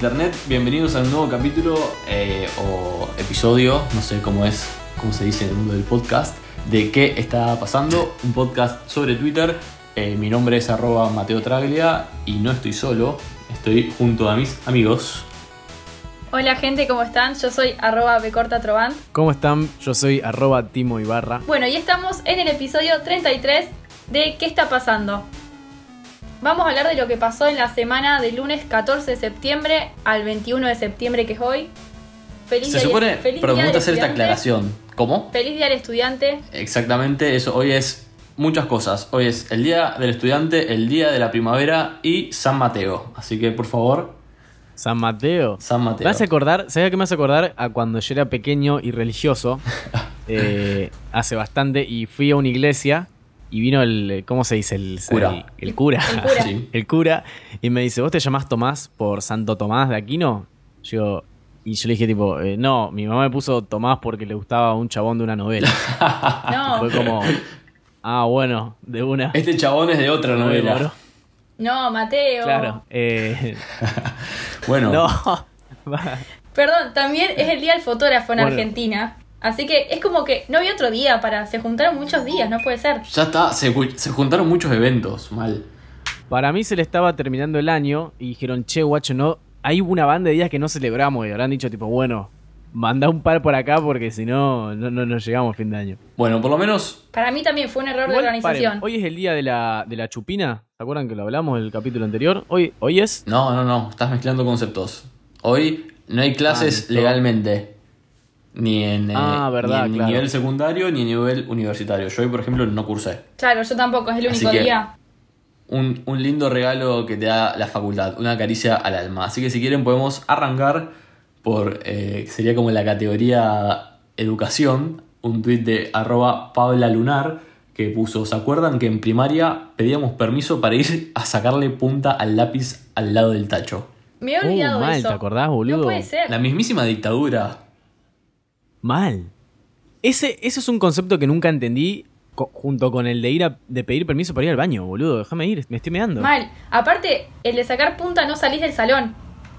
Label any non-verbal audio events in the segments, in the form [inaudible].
Internet, bienvenidos a un nuevo capítulo eh, o episodio, no sé cómo es, cómo se dice en el mundo del podcast, de qué está pasando, un podcast sobre Twitter. Eh, mi nombre es arroba Mateo Traglia y no estoy solo, estoy junto a mis amigos. Hola gente, ¿cómo están? Yo soy arroba becortatrovant. ¿Cómo están? Yo soy arroba Timo Ibarra. Bueno, y estamos en el episodio 33 de ¿Qué está pasando? Vamos a hablar de lo que pasó en la semana del lunes 14 de septiembre al 21 de septiembre, que es hoy. Feliz Se día- supone, feliz pero me gusta hacer esta estudiante. aclaración. ¿Cómo? Feliz día del estudiante. Exactamente, eso. Hoy es muchas cosas. Hoy es el día del estudiante, el día de la primavera y San Mateo. Así que por favor, San Mateo. San Mateo. Me hace acordar, ¿sabes qué me hace acordar? A cuando yo era pequeño y religioso, [laughs] eh, hace bastante, y fui a una iglesia y vino el, ¿cómo se dice? El Cura. El, el cura. El cura. [laughs] Sí. El cura, y me dice, ¿vos te llamás Tomás por Santo Tomás de Aquino? Yo, y yo le dije tipo, "Eh, no, mi mamá me puso Tomás porque le gustaba un chabón de una novela. [laughs] No, Fue como, ah, bueno, de una. Este chabón es de otra novela. no, Mateo. Claro. eh, [laughs] Bueno, no. Perdón, también es el día del fotógrafo en Bueno. Argentina. Así que es como que no había otro día para. Se juntaron muchos días, no puede ser. ya está, se, se juntaron muchos eventos, mal. Para mí se le estaba terminando el año y dijeron, che, guacho, no, hay una banda de días que no celebramos y habrán dicho tipo, bueno, manda un par por acá porque si no, no, no, llegamos a fin de año. Bueno, por lo menos Para mí también fue un error de organización. paren, hoy es el día de la, de la chupina, ¿se acuerdan que lo hablamos en el capítulo anterior? Hoy, hoy es... No, no, no, estás mezclando conceptos. Hoy no hay clases Ah, legalmente. Ni en, eh, Ah, verdad, ni en claro. nivel secundario ni en nivel universitario. Yo hoy, por ejemplo, no cursé. Claro, yo tampoco, es el Así único que- día. Un, un lindo regalo que te da la facultad, una caricia al alma. Así que si quieren podemos arrancar por, eh, sería como la categoría educación, un tuit de arroba Paula Lunar que puso, ¿se acuerdan que en primaria pedíamos permiso para ir a sacarle punta al lápiz al lado del tacho? Me he olvidado Uh, mal, eso. ¿te acordás, boludo? No puede ser. La mismísima dictadura. Mal. Ese, ese es un concepto que nunca entendí co- junto con el de ir a, de pedir permiso para ir al baño, boludo. Déjame ir, me estoy meando. Mal. Aparte, el de sacar punta no salís del salón.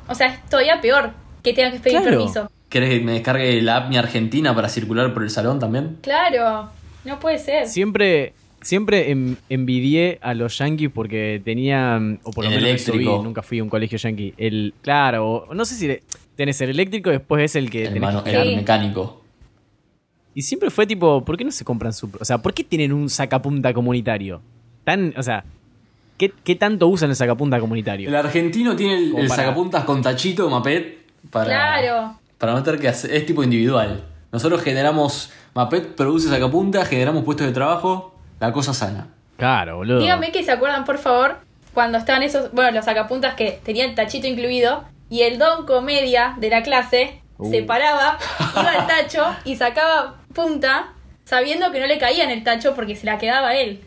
O sea, es todavía peor que tengas que pedir Claro. permiso. ¿Querés que me descargue la app Mi Argentina para circular por el salón también? Claro, no puede ser. Siempre, siempre en- envidié a los yankees porque tenían, o por lo El menos eso eléctrico. vi, nunca fui a un colegio yankee. El, claro, o- no sé si le- tenés el eléctrico, después es el que El, tenés mano- que- el Sí. mecánico. Y siempre fue tipo, ¿por qué no se compran su... O sea, ¿por qué tienen un sacapunta comunitario? Tan, o sea, ¿qué, qué tanto usan el sacapunta comunitario? El argentino tiene el, Como el para- sacapuntas con tachito, mapet, para, Claro. para no tener que hacer, es tipo individual. Nosotros generamos, mapet produce sacapuntas, generamos puestos de trabajo, la cosa sana. Claro, boludo. Díganme que se acuerdan, por favor, cuando estaban esos, bueno, los sacapuntas que tenían el tachito incluido y el don comedia de la clase Uh. se paraba, iba al tacho y sacaba punta sabiendo que no le caía en el tacho porque se la quedaba él.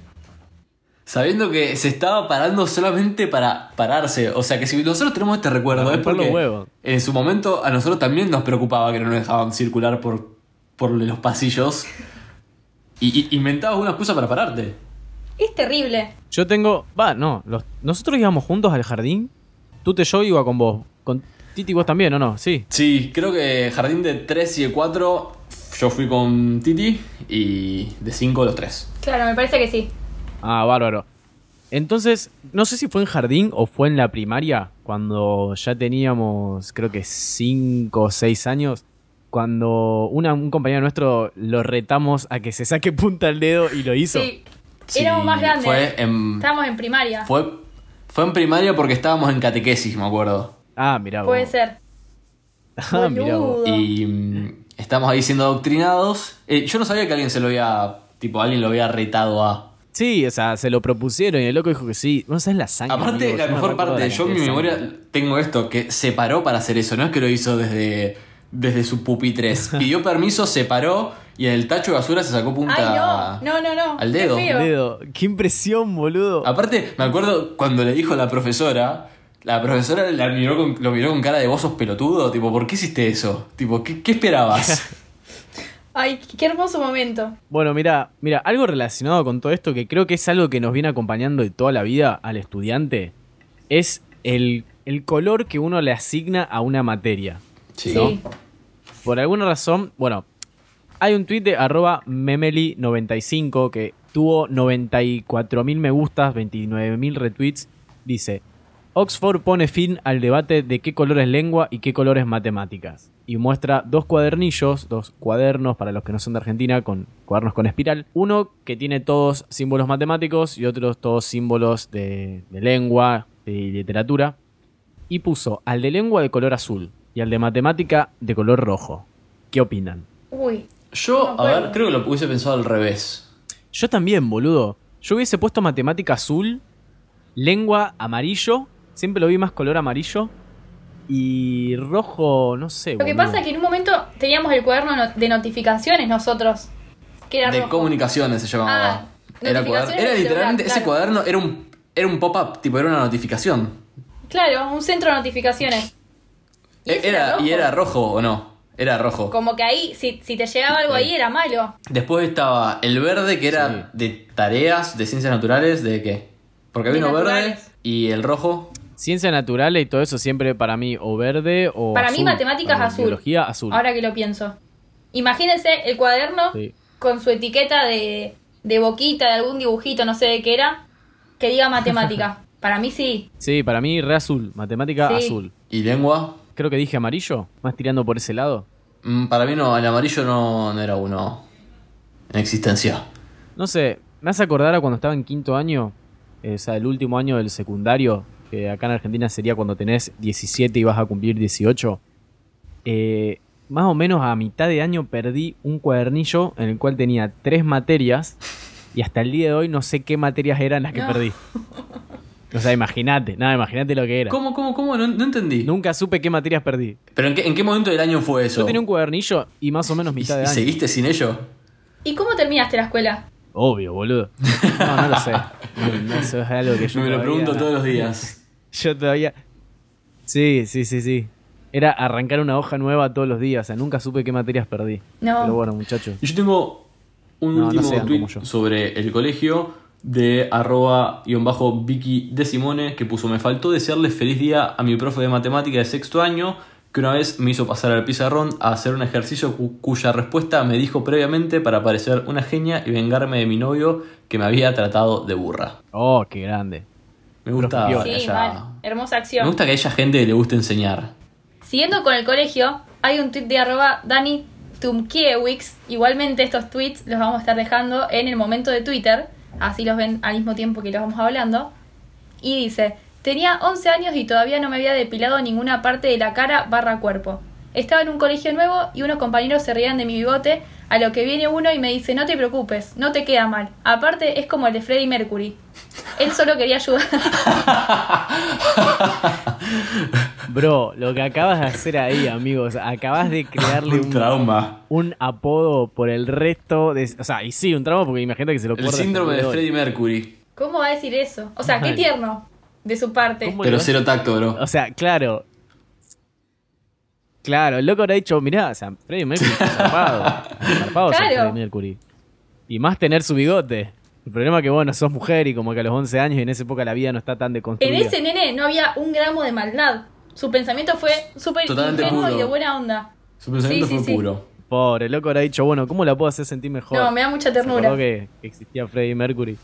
Sabiendo que se estaba parando solamente para pararse. O sea que si nosotros tenemos este recuerdo es porque en su momento a nosotros también nos preocupaba que no nos dejaban circular por, por los pasillos. Y, y inventabas una excusa para pararte. Es terrible. Yo tengo... Va, no. los- nosotros íbamos juntos al jardín. Tú te yo iba con vos. Con Titi vos también, ¿o no? Sí. Sí, creo que jardín de 3 y de 4 yo fui con Titi y de 5 los 3. Claro, me parece que sí. Ah, bárbaro. Entonces, no sé si fue en jardín o fue en la primaria, cuando ya teníamos, creo que 5 o 6 años, cuando una- un compañero nuestro lo retamos a que se saque punta al dedo y lo hizo. Sí. Éramos más grandes. Fue en, Estábamos en primaria. fue, fue en primaria porque estábamos en catequesis, me acuerdo. Ah, mirá vos. Puede ser. [laughs] Ah, mirá vos. Boludo. Y mm, estamos ahí siendo adoctrinados. Eh, yo no sabía que alguien se lo había. Tipo, alguien lo había retado a. Sí, o sea, se lo propusieron y el loco dijo que sí. No sabes la sangre. Aparte, amigo, la mejor recuerdo parte, yo en mi memoria tengo esto, que se paró para hacer eso, no es que lo hizo desde, desde su pupitres. [laughs] Pidió permiso, se paró y en el tacho de basura se sacó punta Ay, no, no, no, no. al Qué dedo. feo. Dedo. Qué impresión, boludo. Aparte, me acuerdo cuando le dijo a la profesora, la profesora la miró con- lo miró con cara de vos sos pelotudo, tipo, ¿por qué hiciste eso? Tipo, ¿qué, qué esperabas? [laughs] Ay, qué hermoso momento. Bueno, mira, mira, algo relacionado con todo esto que creo que es algo que nos viene acompañando de toda la vida al estudiante es el, el color que uno le asigna a una materia. Sí. Sí. Por alguna razón, bueno, hay un tweet de arroba memeli95 que tuvo 94.000 me gustas, 29.000 retweets. Dice, Oxford pone fin al debate de qué color es lengua y qué color es matemáticas. Y muestra dos cuadernillos, dos cuadernos para los que no son de Argentina, con cuadernos con espiral. Uno que tiene todos símbolos matemáticos y otros todos símbolos de, de lengua y literatura. Y puso al de lengua de color azul y al de matemática de color rojo. ¿Qué opinan? Uy. Yo, No a ver, creo que lo hubiese pensado al revés. Yo también, boludo. Yo hubiese puesto matemática azul, lengua amarillo, siempre lo vi más color amarillo, y rojo, no sé. Lo que boludo. pasa es que en un momento teníamos el cuaderno no- de notificaciones nosotros. Que era De rojo. comunicaciones se llamaba. Ah, era, cuaderno- era literalmente, celular, ese claro. cuaderno era un, era un pop-up, tipo, era una notificación. Claro, un centro de notificaciones. Y E- Era, era y rojo. era rojo o no. Era rojo. Como que ahí, si, si te llegaba algo ahí, era malo. Después estaba el verde que era Sí. de tareas de ciencias naturales, ¿de qué? Porque había uno verde y el rojo. Ciencia natural y todo eso siempre para mí o verde o Para mí matemáticas Para azul. Biología azul. Ahora que lo pienso. Imagínense el cuaderno Sí. con su etiqueta de, de boquita, de algún dibujito, no sé de qué era, que diga matemática. [laughs] Para mí sí. Sí, para mí re azul, matemática Sí. azul. ¿Y lengua? Creo que dije amarillo, más tirando por ese lado. Mm, para mí no, el amarillo no, no era uno en existencia. No sé, me hace acordar a cuando estaba en quinto año, eh, o sea, el último año del secundario, que acá en Argentina sería cuando tenés 17 y vas a cumplir 18. Eh, más o menos a mitad de año perdí un cuadernillo en el cual tenía tres materias y hasta el día de hoy no sé qué materias eran las que No. perdí. O sea, imagínate, nada, imagínate lo que era. ¿Cómo, cómo, cómo? No, no entendí. Nunca supe qué materias perdí. ¿Pero en qué, en qué momento del año fue eso? Yo tenía un cuadernillo y más o menos ¿Y, mitad de y año. seguiste sin ello? ¿Y cómo terminaste la escuela? Obvio, boludo. No, no lo sé. [laughs] No, no, eso es algo que yo Me lo pregunto todos los días. Yo todavía. Sí, sí, sí, sí. Era arrancar una hoja nueva todos los días. O sea, nunca supe qué materias perdí. No. Pero bueno, muchachos. Y yo tengo un No, no último sean tweet sobre el colegio de arroba guion bajo Vicky de Simone que puso me faltó desearle feliz día a mi profe de matemática de sexto año que una vez me hizo pasar al pizarrón a hacer un ejercicio cu- cuya respuesta me dijo previamente para parecer una genia y vengarme de mi novio que me había tratado de burra. Oh, qué grande. Me gusta Sí, haya- mal. Hermosa me acción. gusta que haya gente que le guste enseñar. Siguiendo con el colegio, hay un tweet de arroba Dani Tumkiewicz. Igualmente estos tweets los vamos a estar dejando en el momento de Twitter. Así los ven al mismo tiempo que los vamos hablando. Y dice, tenía 11 años y todavía no me había depilado ninguna parte de la cara barra cuerpo. Estaba en un colegio nuevo y unos compañeros se reían de mi bigote, a lo que viene uno y me dice, no te preocupes, no te queda mal. Aparte es como el de Freddie Mercury. Él solo quería ayudar. Bro, lo que acabas de hacer ahí, amigos. Acabas de crearle Un un, trauma. un apodo por el resto de. O sea, y sí, un trauma porque imagínate que se lo El síndrome de. Freddie Mercury. ¿Cómo va a decir eso? O sea, qué tierno de su parte. ¿Cómo le Pero cero tacto, bro. O sea, claro. Claro, el loco habrá dicho, mirá, o sea, Freddie Mercury está zarpado. Zarpado Claro. Freddie Mercury. Y más tener su bigote. El problema es que, bueno, sos mujer y como que a los 11 años y en esa época la vida no está tan En deconstruida. ese nene no había un gramo de maldad. Su pensamiento fue súper ingenuo puro. y de buena onda. Su pensamiento Sí, sí, fue sí. puro. Pobre, el loco habrá dicho, bueno, ¿cómo la puedo hacer sentir mejor? No, me da mucha ternura. que existía Freddie Mercury.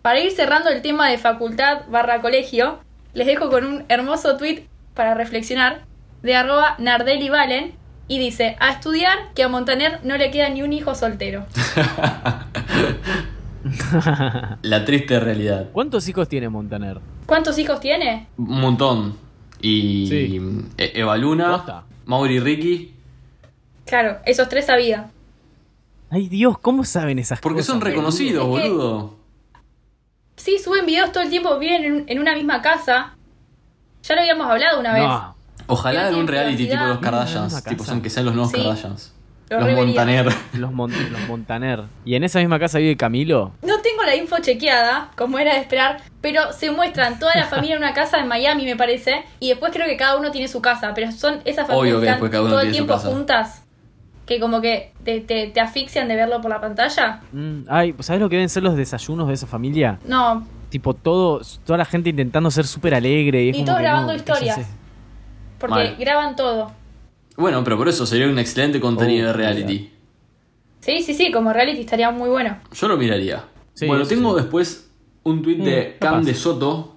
Para ir cerrando el tema de facultad barra colegio, les dejo con un hermoso tweet para reflexionar de arroba Nardelli Valen y dice, a estudiar que a Montaner no le queda ni un hijo soltero. [laughs] La triste realidad. ¿Cuántos hijos tiene Montaner? ¿Cuántos hijos tiene? Un montón. Y Sí. E- Eva Luna, Posta. Mauri y Ricky. Claro, esos tres sabía. Ay Dios, ¿cómo saben esas Porque cosas? son reconocidos, Es que- boludo. Sí, suben videos todo el tiempo, viven en, en una misma casa. Ya lo habíamos hablado una vez. Ojalá en un reality tipo los Kardashians, tipo son que sean los nuevos Sí. Kardashians. Lo Los revería. Montaner. Los, Mon- los Montaner. Y en esa misma casa vive Camilo. No tengo la info chequeada, como era de esperar, pero se muestran toda la familia en una casa en Miami, me parece, y después creo que cada uno tiene su casa, pero son esas familias Obvio que que están después cada uno todo el tiempo casa. juntas, que como que te, te, te asfixian de verlo por la pantalla. Mm, ay, ¿sabes lo que deben ser los desayunos de esa familia? No, Tipo, todo, toda la gente intentando ser súper alegre. Y, Y todos grabando no, historias. porque Mal. graban todo. Bueno, pero por eso sería un excelente contenido Oh, de reality. Sí, sí, sí, como reality estaría muy bueno. Yo lo miraría. Sí, bueno, sí, tengo sí. después un tuit Mm, de capaz. Cam de Soto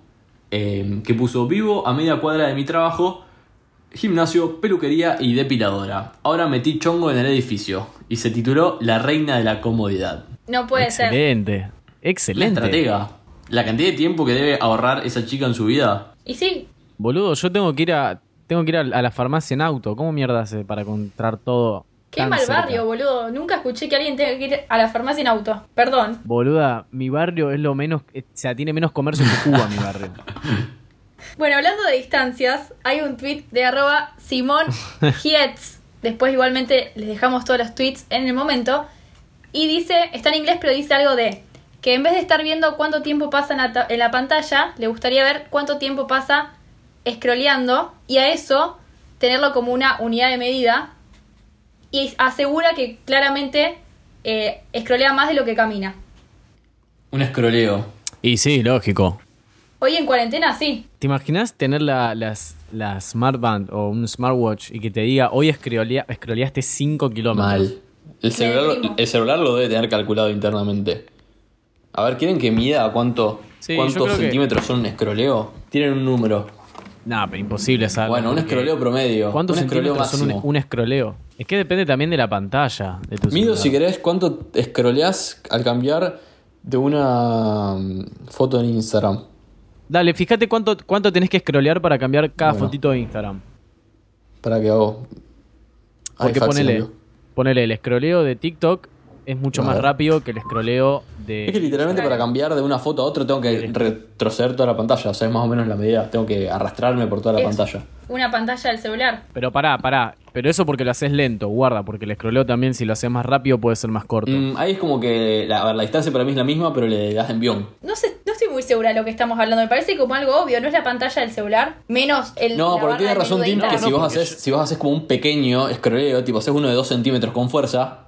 eh, que puso vivo a media cuadra de mi trabajo, gimnasio, peluquería y depiladora. Ahora metí chongo en el edificio y se tituló La reina de la comodidad. No puede ser. Excelente. La Excelente. estratega. La cantidad de tiempo que debe ahorrar esa chica en su vida. Y sí, Boludo, yo tengo que ir a. Tengo que ir a, a la farmacia en auto. ¿Cómo mierda hace para encontrar todo? qué mal cerca? barrio, boludo. Nunca escuché que alguien tenga que ir a la farmacia en auto. Perdón. Boluda, mi barrio es lo menos. eh, O sea, tiene menos comercio que Cuba, mi barrio. [laughs] Bueno, hablando de distancias, hay un tweet de arroba Simón [laughs] Hietz. Después igualmente les dejamos todos los tweets en el momento. Y dice, está en inglés, pero dice algo de que en vez de estar viendo cuánto tiempo pasa en la, en la pantalla, le gustaría ver cuánto tiempo pasa scrolleando y a eso tenerlo como una unidad de medida. Y asegura que claramente eh, scrollea más de lo que camina. Un escroleo. y sí, lógico. Hoy en cuarentena sí. ¿Te imaginas tener la, las, la Smartband o un smartwatch y que te diga hoy scrollea- scrolleaste 5 kilómetros? Mal. El celular, el celular lo debe tener calculado internamente. A ver, ¿quieren que mida cuánto, Sí, cuántos que- centímetros son un escroleo? Tienen un número. Nah, pero imposible saberlo. Bueno, un escroleo promedio. ¿Cuántos un escroleo centímetros son un, un escroleo? Es que depende también de la pantalla de tu Mido, celular. si querés, cuánto escroleás al cambiar de una mm, foto en Instagram. Dale, fíjate cuánto, cuánto tenés que scrollear para cambiar cada Bueno. fotito de Instagram. Para que hago. Ay, Porque fax, ponele, ponele, el scrolleo de TikTok es mucho más rápido que el scrolleo de... Es que literalmente para cambiar de una foto a otra tengo que retroceder toda la pantalla. O sea, es más o menos la medida. Tengo que arrastrarme por toda la Es pantalla. Una pantalla del celular. Pero pará, pará. Pero eso porque lo haces lento, guarda, porque el scrolleo también si lo haces más rápido puede ser más corto. Mm, ahí es como que. La, a ver, la distancia para mí es la misma, pero le das envión. No sé, no estoy muy segura de lo que estamos hablando. Me parece como algo obvio. No es la pantalla del celular, menos el. No, porque barra tiene de razón Tim que si, no, vos haces, si vos haces como un pequeño escroleo, tipo haces uno de 2 centímetros con fuerza,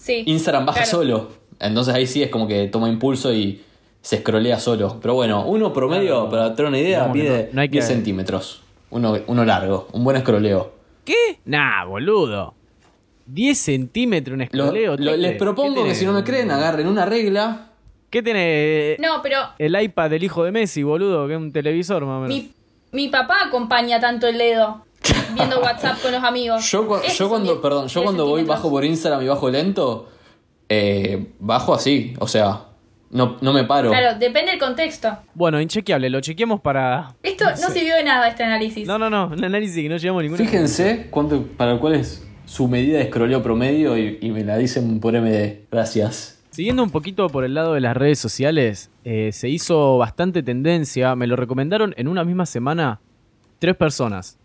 Sí, Instagram baja claro. solo. Entonces ahí sí es como que toma impulso y se escrolea solo. Pero bueno, uno promedio, Claro. para tener una idea, no- no hay que- 10 centímetros. Uno, uno largo, un buen escroleo. ¿Qué? Nah, boludo. 10 centímetros un Lo- scrolleo. lo- les propongo que si no me creen, agarren una regla. ¿Qué tiene No, pero el iPad del hijo de Messi, boludo? Que es un televisor más o menos. mi, mi papá acompaña tanto el dedo viendo WhatsApp con los amigos. Yo, cuando, 10 perdón, yo 10 cuando voy bajo por Instagram y bajo lento, eh, bajo así, o sea, no, no me paro. Claro, depende del contexto. Bueno, inchequeable, lo chequeamos para... Esto no sirvió de nada este análisis. No, no, no, un análisis que no llevamos ninguna... Fíjense cuánto, para cuál es su medida de escroleo promedio y, y me la dicen por MD. Gracias. Siguiendo un poquito por el lado de las redes sociales, eh, se hizo bastante tendencia, me lo recomendaron en una misma semana tres personas.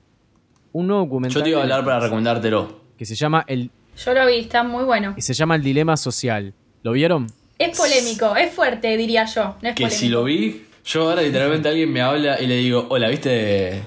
Un nuevo documental Yo te iba a hablar para recomendártelo. que se llama el Yo lo vi, está muy bueno. que se llama El dilema social. ¿Lo vieron? Es polémico, es fuerte, diría yo. No es Que polémico. si lo vi, yo ahora literalmente alguien me habla y le digo, hola, ¿viste de,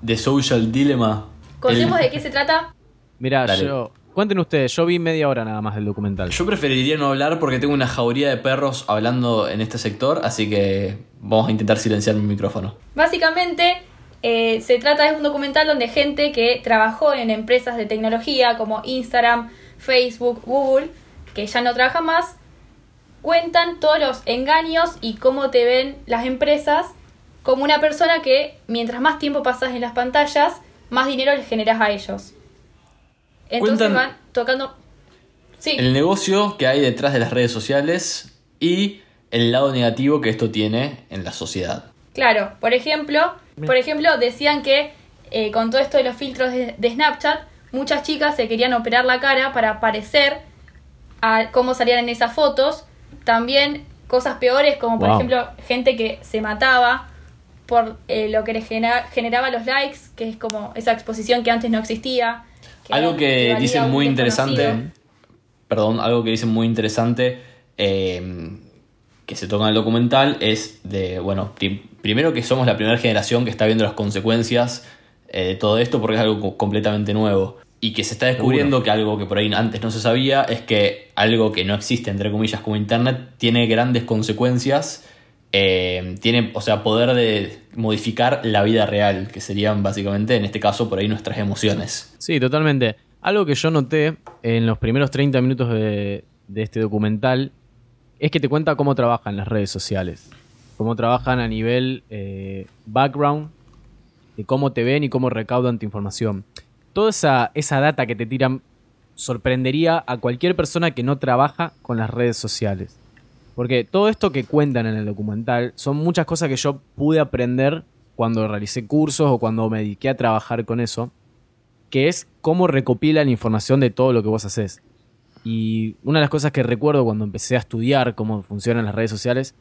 de Social Dilemma? ¿Conocemos El- de qué se trata? Mirá, Dale. yo... Cuenten ustedes, yo vi media hora nada más del documental. Yo preferiría no hablar porque tengo una jauría de perros hablando en este sector, así que vamos a intentar silenciar mi micrófono. Básicamente, eh, se trata de un documental donde gente que trabajó en empresas de tecnología como Instagram, Facebook, Google, que ya no trabajan más, cuentan todos los engaños y cómo te ven las empresas como una persona que mientras más tiempo pasas en las pantallas, más dinero les generas a ellos. Entonces Cuentan- van tocando... Sí. El negocio que hay detrás de las redes sociales y el lado negativo que esto tiene en la sociedad. Claro, por ejemplo, por ejemplo, decían que eh, con todo esto de los filtros de, de Snapchat, muchas chicas se querían operar la cara para parecer a cómo salían en esas fotos. También cosas peores, como por Wow. ejemplo gente que se mataba por eh, lo que genera- generaba los likes, que es como esa exposición que antes no existía. Algo que dicen muy interesante, perdón, algo que dicen muy interesante eh, que se toca en el documental es de, bueno, prim- primero que somos la primera generación que está viendo las consecuencias eh, de todo esto porque es algo co- completamente nuevo. Y que se está descubriendo que algo que por ahí antes no se sabía es que algo que no existe, entre comillas, como Internet, tiene grandes consecuencias. eh, tiene, o sea, poder de modificar la vida real, que serían básicamente, en este caso, por ahí nuestras emociones. Sí, totalmente. Algo que yo noté en los primeros 30 minutos de, de este documental es que te cuenta cómo trabajan las redes sociales. Cómo trabajan a nivel eh, background, de cómo te ven y cómo recaudan tu información. Toda esa, esa data que te tiran sorprendería a cualquier persona que no trabaja con las redes sociales. Porque todo esto que cuentan en el documental son muchas cosas que yo pude aprender cuando realicé cursos o cuando me dediqué a trabajar con eso que es cómo recopilan información de todo lo que vos haces. Y una de las cosas que recuerdo cuando empecé a estudiar cómo funcionan las redes sociales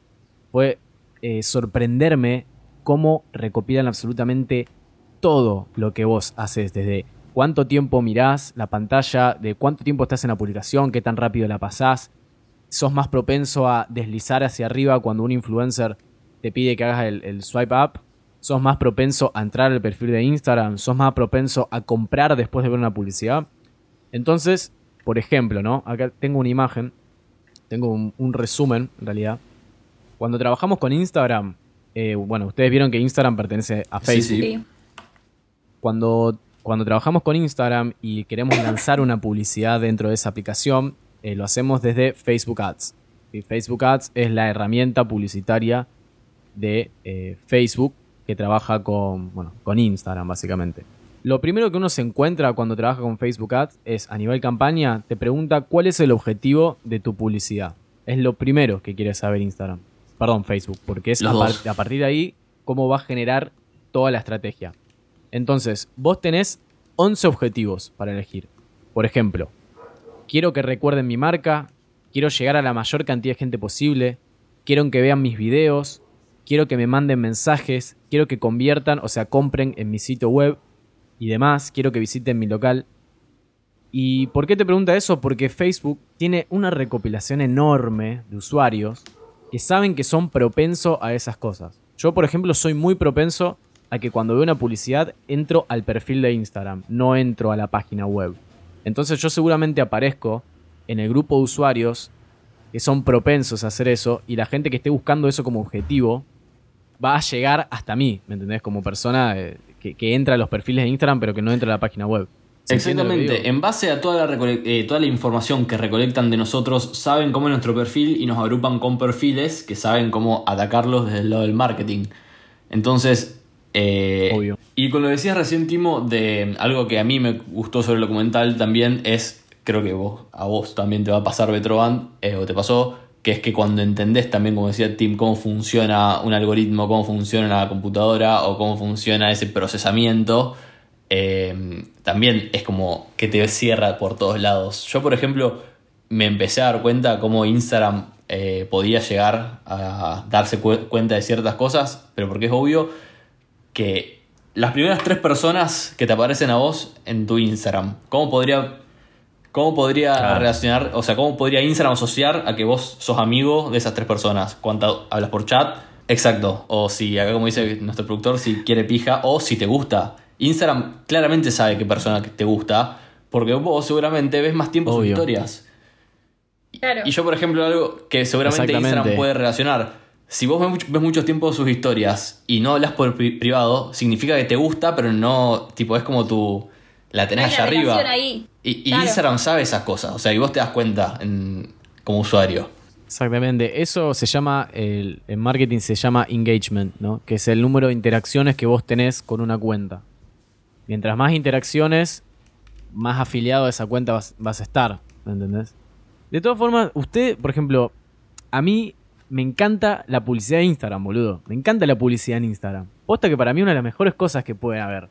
fue eh, sorprenderme cómo recopilan absolutamente todo lo que vos haces, desde cuánto tiempo mirás la pantalla, de cuánto tiempo estás en la publicación, qué tan rápido la pasás, sos más propenso a deslizar hacia arriba cuando un influencer te pide que hagas el, el swipe up, sos más propenso a entrar al perfil de Instagram, sos más propenso a comprar después de ver una publicidad. Entonces, por ejemplo, ¿no? Acá tengo una imagen, tengo un, un resumen en realidad. Cuando trabajamos con Instagram, eh, bueno, ustedes vieron que Instagram pertenece a Facebook. sí. Sí. Cuando, cuando trabajamos con Instagram y queremos lanzar una publicidad dentro de esa aplicación, eh, lo hacemos desde Facebook Ads. Y Facebook Ads es la herramienta publicitaria de eh, Facebook que trabaja con, bueno, con Instagram básicamente. Lo primero que uno se encuentra cuando trabaja con Facebook Ads es a nivel campaña, te pregunta cuál es el objetivo de tu publicidad. Es lo primero que quiere saber Instagram. Perdón, Facebook, porque es par- a partir de ahí cómo va a generar toda la estrategia. Entonces, vos tenés 11 objetivos para elegir. Por ejemplo, quiero que recuerden mi marca, quiero llegar a la mayor cantidad de gente posible, quiero que vean mis videos, quiero que me manden mensajes, quiero que conviertan, o sea, compren en mi sitio web y demás, quiero que visiten mi local. ¿Y por qué te pregunta eso? Porque Facebook tiene una recopilación enorme de usuarios que saben que son propensos a esas cosas. Yo, por ejemplo, soy muy propenso a que cuando veo una publicidad entro al perfil de Instagram, no entro a la página web. Entonces yo seguramente aparezco en el grupo de usuarios que son propensos a hacer eso y la gente que esté buscando eso como objetivo va a llegar hasta mí, ¿me entendés? Como persona eh, que, que entra a los perfiles de Instagram pero que no entra a la página web. ¿Se entiende lo que Exactamente, en base a toda la, eh, toda la información que recolectan de nosotros, saben cómo es nuestro perfil y nos agrupan con perfiles que saben cómo atacarlos desde el lado del marketing. Entonces, eh, Obvio. y con lo que decías recién, Timo, de algo que a mí me gustó sobre el documental también es, creo que vos, a vos también te va a pasar Betroban, eh, o te pasó, que es que cuando entendés también, como decía Tim, cómo funciona un algoritmo, cómo funciona la computadora o cómo funciona ese procesamiento, eh, también es como que te cierra por todos lados. Yo, por ejemplo, me empecé a dar cuenta cómo Instagram eh, podía llegar a darse cu- cuenta de ciertas cosas, pero porque es obvio que las primeras tres personas que te aparecen a vos en tu Instagram, ¿cómo podría, cómo podría Claro. relacionar, o sea, cómo podría Instagram asociar a que vos sos amigo de esas tres personas? ¿Cuánto hablas por chat? Exacto. O si, acá como dice nuestro productor, si quiere pija o si te gusta. Instagram claramente sabe qué persona te gusta, porque vos seguramente ves más tiempo sus Obvio. historias. Claro. Y yo, por ejemplo, algo que seguramente. Instagram puede relacionar. Si vos ves, mucho- ves mucho tiempo sus historias y no hablas por pri- privado, significa que te gusta, pero no, tipo, es como tu... La tenés Hay allá arriba. ahí. Y, y Claro. Instagram sabe esas cosas, o sea, y vos te das cuenta en- como usuario. Exactamente, eso se llama, el, en marketing se llama engagement, ¿no? Que es el número de interacciones que vos tenés con una cuenta. Mientras más interacciones, más afiliado a esa cuenta vas, vas a estar, ¿me entendés? De todas formas, usted, por ejemplo, a mí me encanta la publicidad de Instagram, boludo. Me encanta la publicidad en Instagram. Posta que para mí una de las mejores cosas que puede haber.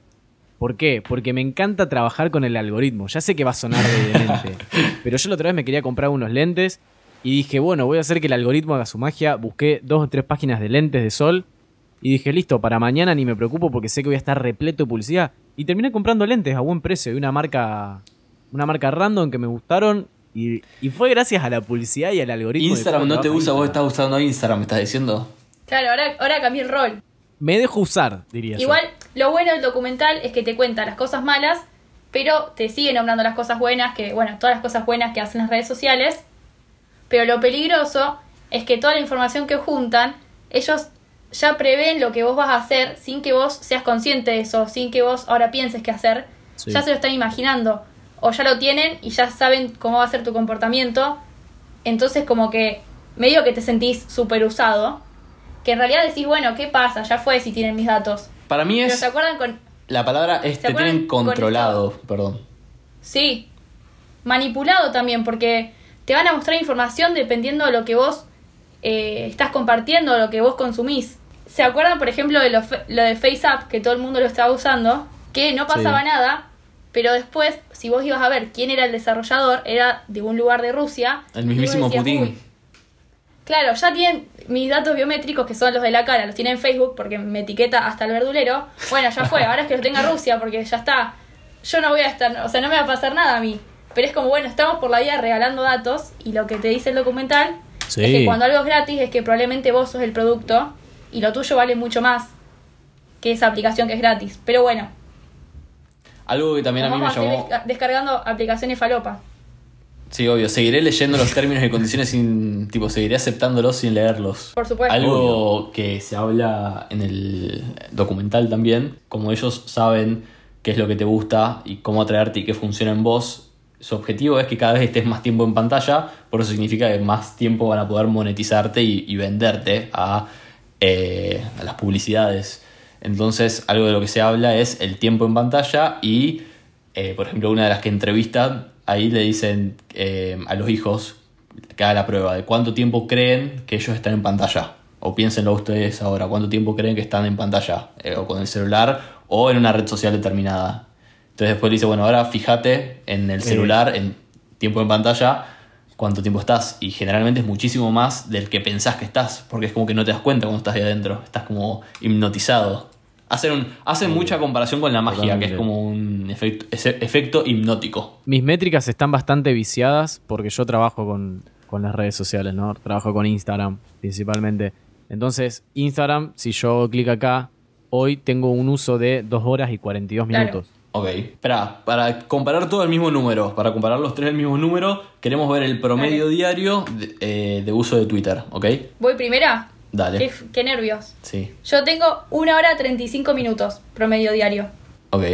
¿Por qué? Porque me encanta trabajar con el algoritmo. Ya sé que va a sonar de demente. [laughs] pero yo la otra vez me quería comprar unos lentes y dije, bueno, voy a hacer que el algoritmo haga su magia. Busqué dos o tres páginas de lentes de sol Y dije, listo, para mañana ni me preocupo porque sé que voy a estar repleto de publicidad. Y terminé comprando lentes a buen precio de una marca, una marca random que me gustaron. Y, y fue gracias a la publicidad y al algoritmo. Instagram no te usa, vos estás usando Instagram, me estás diciendo. Claro, ahora, ahora cambié el rol. Me dejo usar, diría yo. Igual, lo bueno del documental es que te cuenta las cosas malas, pero te sigue nombrando las cosas buenas, que, bueno, todas las cosas buenas que hacen las redes sociales. Pero lo peligroso es que toda la información que juntan, ellos ya prevén lo que vos vas a hacer sin que vos seas consciente de eso, sin que vos ahora pienses qué hacer. Sí. Ya se lo están imaginando. O ya lo tienen y ya saben cómo va a ser tu comportamiento. Entonces como que medio que te sentís super usado. Que en realidad decís, bueno, ¿qué pasa? Ya fue si tienen mis datos. Para mí Pero es. se acuerdan con... La palabra es ¿Se te tienen con controlado, perdón. Sí. Manipulado también, porque te van a mostrar información dependiendo de lo que vos eh, estás compartiendo, lo que vos consumís. ¿Se acuerdan, por ejemplo, de lo, lo de FaceApp, que todo el mundo lo estaba usando? Que no pasaba Sí. nada, pero después, si vos ibas a ver quién era el desarrollador, era de un lugar de Rusia. El mismísimo decías, Putin. Claro, ya tienen mis datos biométricos, que son los de la cara, los tienen en Facebook, porque me etiqueta hasta el verdulero. Bueno, ya fue, [laughs] ahora es que los tenga Rusia, porque ya está. Yo no voy a estar, o sea, no me va a pasar nada a mí. Pero es como, bueno, estamos por la vida regalando datos, y lo que te dice el documental Sí. es que cuando algo es gratis es que probablemente vos sos el producto, y lo tuyo vale mucho más que esa aplicación que es gratis. Pero bueno, Algo que también a mí me llamó. descargando aplicaciones falopa. Sí, obvio. Seguiré leyendo los términos y condiciones sin. Tipo, seguiré aceptándolos sin leerlos. Por supuesto. Algo que se habla en el documental también, como ellos saben qué es lo que te gusta y cómo atraerte y qué funciona en vos, su objetivo es que cada vez estés más tiempo en pantalla, por eso significa que más tiempo van a poder monetizarte y, y venderte a, eh, a las publicidades. Entonces, algo de lo que se habla es el tiempo en pantalla y, eh, por ejemplo, una de las que entrevistan, ahí le dicen eh, a los hijos que haga la prueba de cuánto tiempo creen que ellos están en pantalla. O piénsenlo ustedes ahora, cuánto tiempo creen que están en pantalla, eh, o con el celular, o en una red social determinada. Entonces después le dice, bueno, ahora fíjate en el celular, en tiempo en pantalla, cuánto tiempo estás. Y generalmente es muchísimo más del que pensás que estás, porque es como que no te das cuenta cuando estás ahí adentro, estás como hipnotizado. Hacen, un- hacen mucha comparación con la magia, que es como un efecto, ese efecto hipnótico. Mis métricas están bastante viciadas porque yo trabajo con, con las redes sociales, ¿no? Trabajo con Instagram principalmente. Entonces, Instagram, si yo clic acá, hoy tengo un uso de 2 horas y 42 Claro. minutos. Ok, espera, para comparar todo el mismo número, para comparar los tres el mismo número, queremos ver el promedio diario de, eh, de uso de Twitter, ¿ok? ¿Voy primera? Dale. Qué, qué nervios. Sí, Yo tengo una hora 35 minutos promedio diario. ok.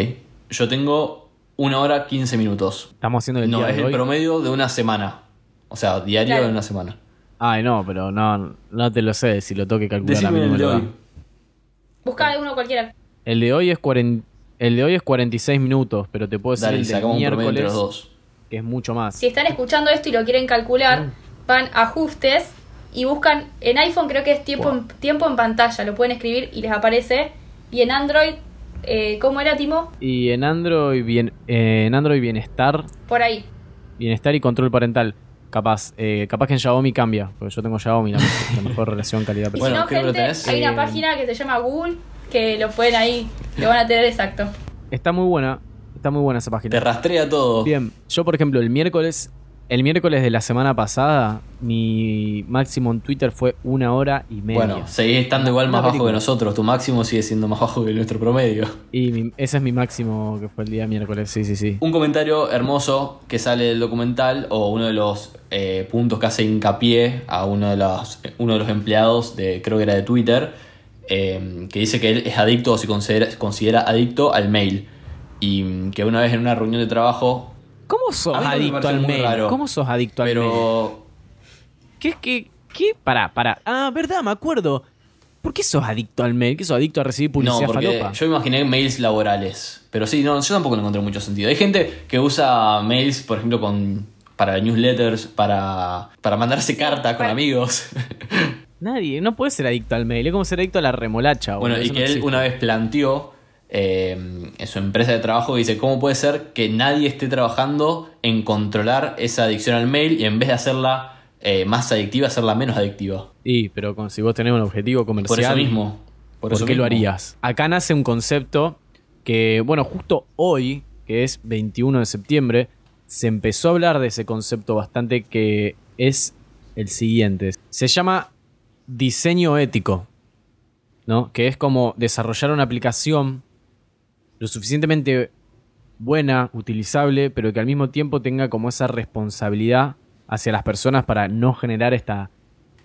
Yo tengo una hora 15 minutos. Estamos haciendo el No, día es de el hoy. promedio de una semana. O sea, diario Claro. de una semana. Ay, no, pero no, no te lo sé. Si lo tengo que calcular a Decime mí no el me de lo da. hoy. Busca alguno cualquiera. El de hoy es 40 el de hoy es 46 minutos, pero te puedo decir Dale, el de sacamos un promedio entre miércoles los dos. que es mucho más. Si están escuchando esto y lo quieren calcular, van a ajustes y buscan en iPhone creo que es tiempo, en, tiempo en pantalla, lo pueden escribir y les aparece. Y en Android, eh, ¿cómo era Timo? Y en Android bien eh, en Android bienestar, Por ahí. bienestar y control parental. Capaz, eh, capaz que en Xiaomi cambia, porque yo tengo Xiaomi, la, la mejor relación [laughs] calidad Y Bueno, si no, gente, tenés. hay una Eh, página que se llama Google que lo pueden ahí, lo van a tener exacto. Está muy buena, está muy buena esa página. Te rastrea todo. Bien, yo por ejemplo el miércoles, el miércoles de la semana pasada, mi máximo en Twitter fue una hora y media. Bueno, seguís estando igual más bajo que nosotros. Tu máximo sigue siendo más bajo que nuestro promedio. Y mi- ese es mi máximo que fue el día miércoles, sí, sí, sí. Un comentario hermoso que sale del documental o uno de los eh, puntos que hace hincapié a uno de los, uno de los empleados de, creo que era de Twitter, eh, que dice que él es adicto o se considera, considera adicto al mail. Y mm, que una vez en una reunión de trabajo, ¿Cómo sos adicto al mail? raro. ¿Cómo sos adicto al mail? pero ¿Qué es que.? ¿Qué? Pará, pará. Ah, verdad, me acuerdo. ¿Por qué sos adicto al mail? ¿Qué sos adicto a recibir no, publicidad porque falopa? yo imaginé mails laborales. Pero sí, no, yo tampoco le encontré mucho sentido. Hay gente que usa mails, por ejemplo, con para newsletters, para, para mandarse cartas con para- amigos. Nadie, no puede ser adicto al mail. Es como ser adicto a la remolacha. Bueno, y que no él existe. una vez planteó eh, en su empresa de trabajo, dice, ¿cómo puede ser que nadie esté trabajando en controlar esa adicción al mail y en vez de hacerla eh, más adictiva, hacerla menos adictiva? Y, pero con- si vos tenés un objetivo Por comercial. eso mismo. Por ¿Por, eso qué lo harías? Acá nace un concepto que, bueno, justo hoy, que es 21 de septiembre, se empezó a hablar de ese concepto bastante que es el siguiente. Se llama diseño ético, ¿no? Que es como desarrollar una aplicación lo suficientemente buena, utilizable, pero que al mismo tiempo tenga como esa responsabilidad hacia las personas para no generar esta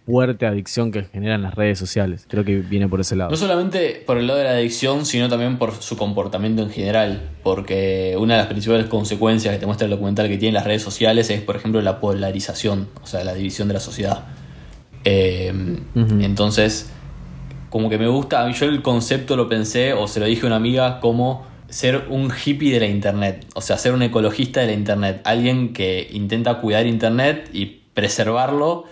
fuerte adicción que generan las redes sociales. Creo que viene por ese lado. No solamente por el lado de la adicción, sino también por su comportamiento en general. Porque una de las principales consecuencias que te muestra el documental que tienen las redes sociales es, por ejemplo, la polarización, o sea, la división de la sociedad. Eh. Entonces, como que me gusta, yo el concepto lo pensé, o se lo dije a una amiga, como ser un hippie de la internet. O sea, ser un ecologista de la internet. Alguien que intenta cuidar internet y preservarlo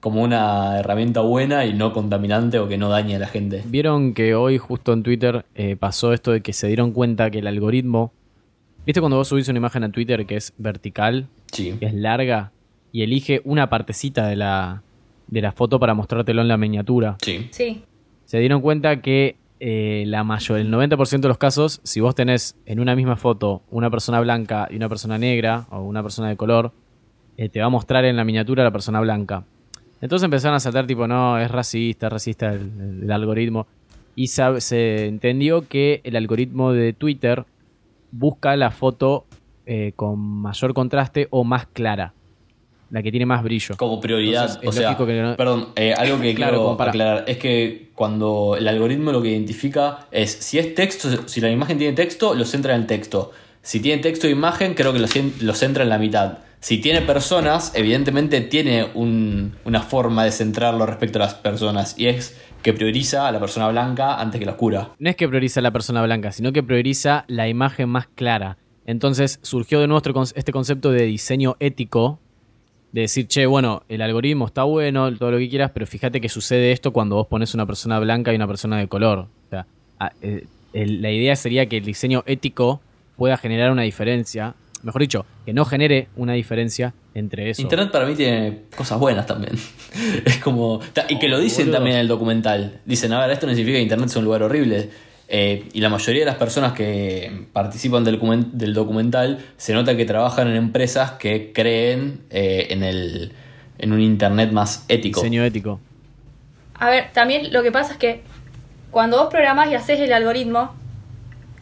como una herramienta buena y no contaminante o que no dañe a la gente. Vieron que hoy justo en Twitter eh, pasó esto de que se dieron cuenta que el algoritmo... ¿Viste cuando vos subís una imagen a Twitter que es vertical, Sí. que es larga, y elige una partecita de la, de la foto para mostrártelo en la miniatura? Sí. Sí. Se dieron cuenta que eh, la mayor, el 90% de los casos, si vos tenés en una misma foto una persona blanca y una persona negra, o una persona de color, eh, te va a mostrar en la miniatura la persona blanca. Entonces empezaron a saltar tipo, no, es racista, es racista el, algoritmo. Y se entendió que el algoritmo de Twitter busca la foto eh, con mayor contraste o más clara. La que tiene más brillo. Como prioridad. Entonces, o sea, lógico que no- perdón, eh, algo que [laughs] Claro, quiero para- aclarar es que cuando el algoritmo lo que identifica es si es texto, si la imagen tiene texto, lo centra en el texto. Si tiene texto e imagen, creo que lo, centra en la mitad. Si tiene personas, evidentemente tiene un- una forma de centrarlo respecto a las personas y es que prioriza a la persona blanca antes que la oscura. no es que prioriza a la persona blanca, sino que prioriza la imagen más clara. Entonces surgió de nuevo este concepto de diseño ético, de decir, che, bueno, el algoritmo está bueno, todo lo que quieras, pero fíjate que sucede esto cuando vos pones una persona blanca y una persona de color. O sea, eh, la idea sería que el diseño ético pueda generar una diferencia, mejor dicho, que no genere una diferencia entre eso. Internet para mí tiene cosas buenas también. [laughs] es como. Y que lo Oh, dicen boludo. también en el documental. Dicen, a ver, esto no significa que Internet sea un lugar horrible. Eh, y la mayoría de las personas que participan del, document- del documental se nota que trabajan en empresas que creen eh, en, el, en un Internet más ético. Diseño ético. A ver, también lo que pasa es que cuando vos programás y haces el algoritmo,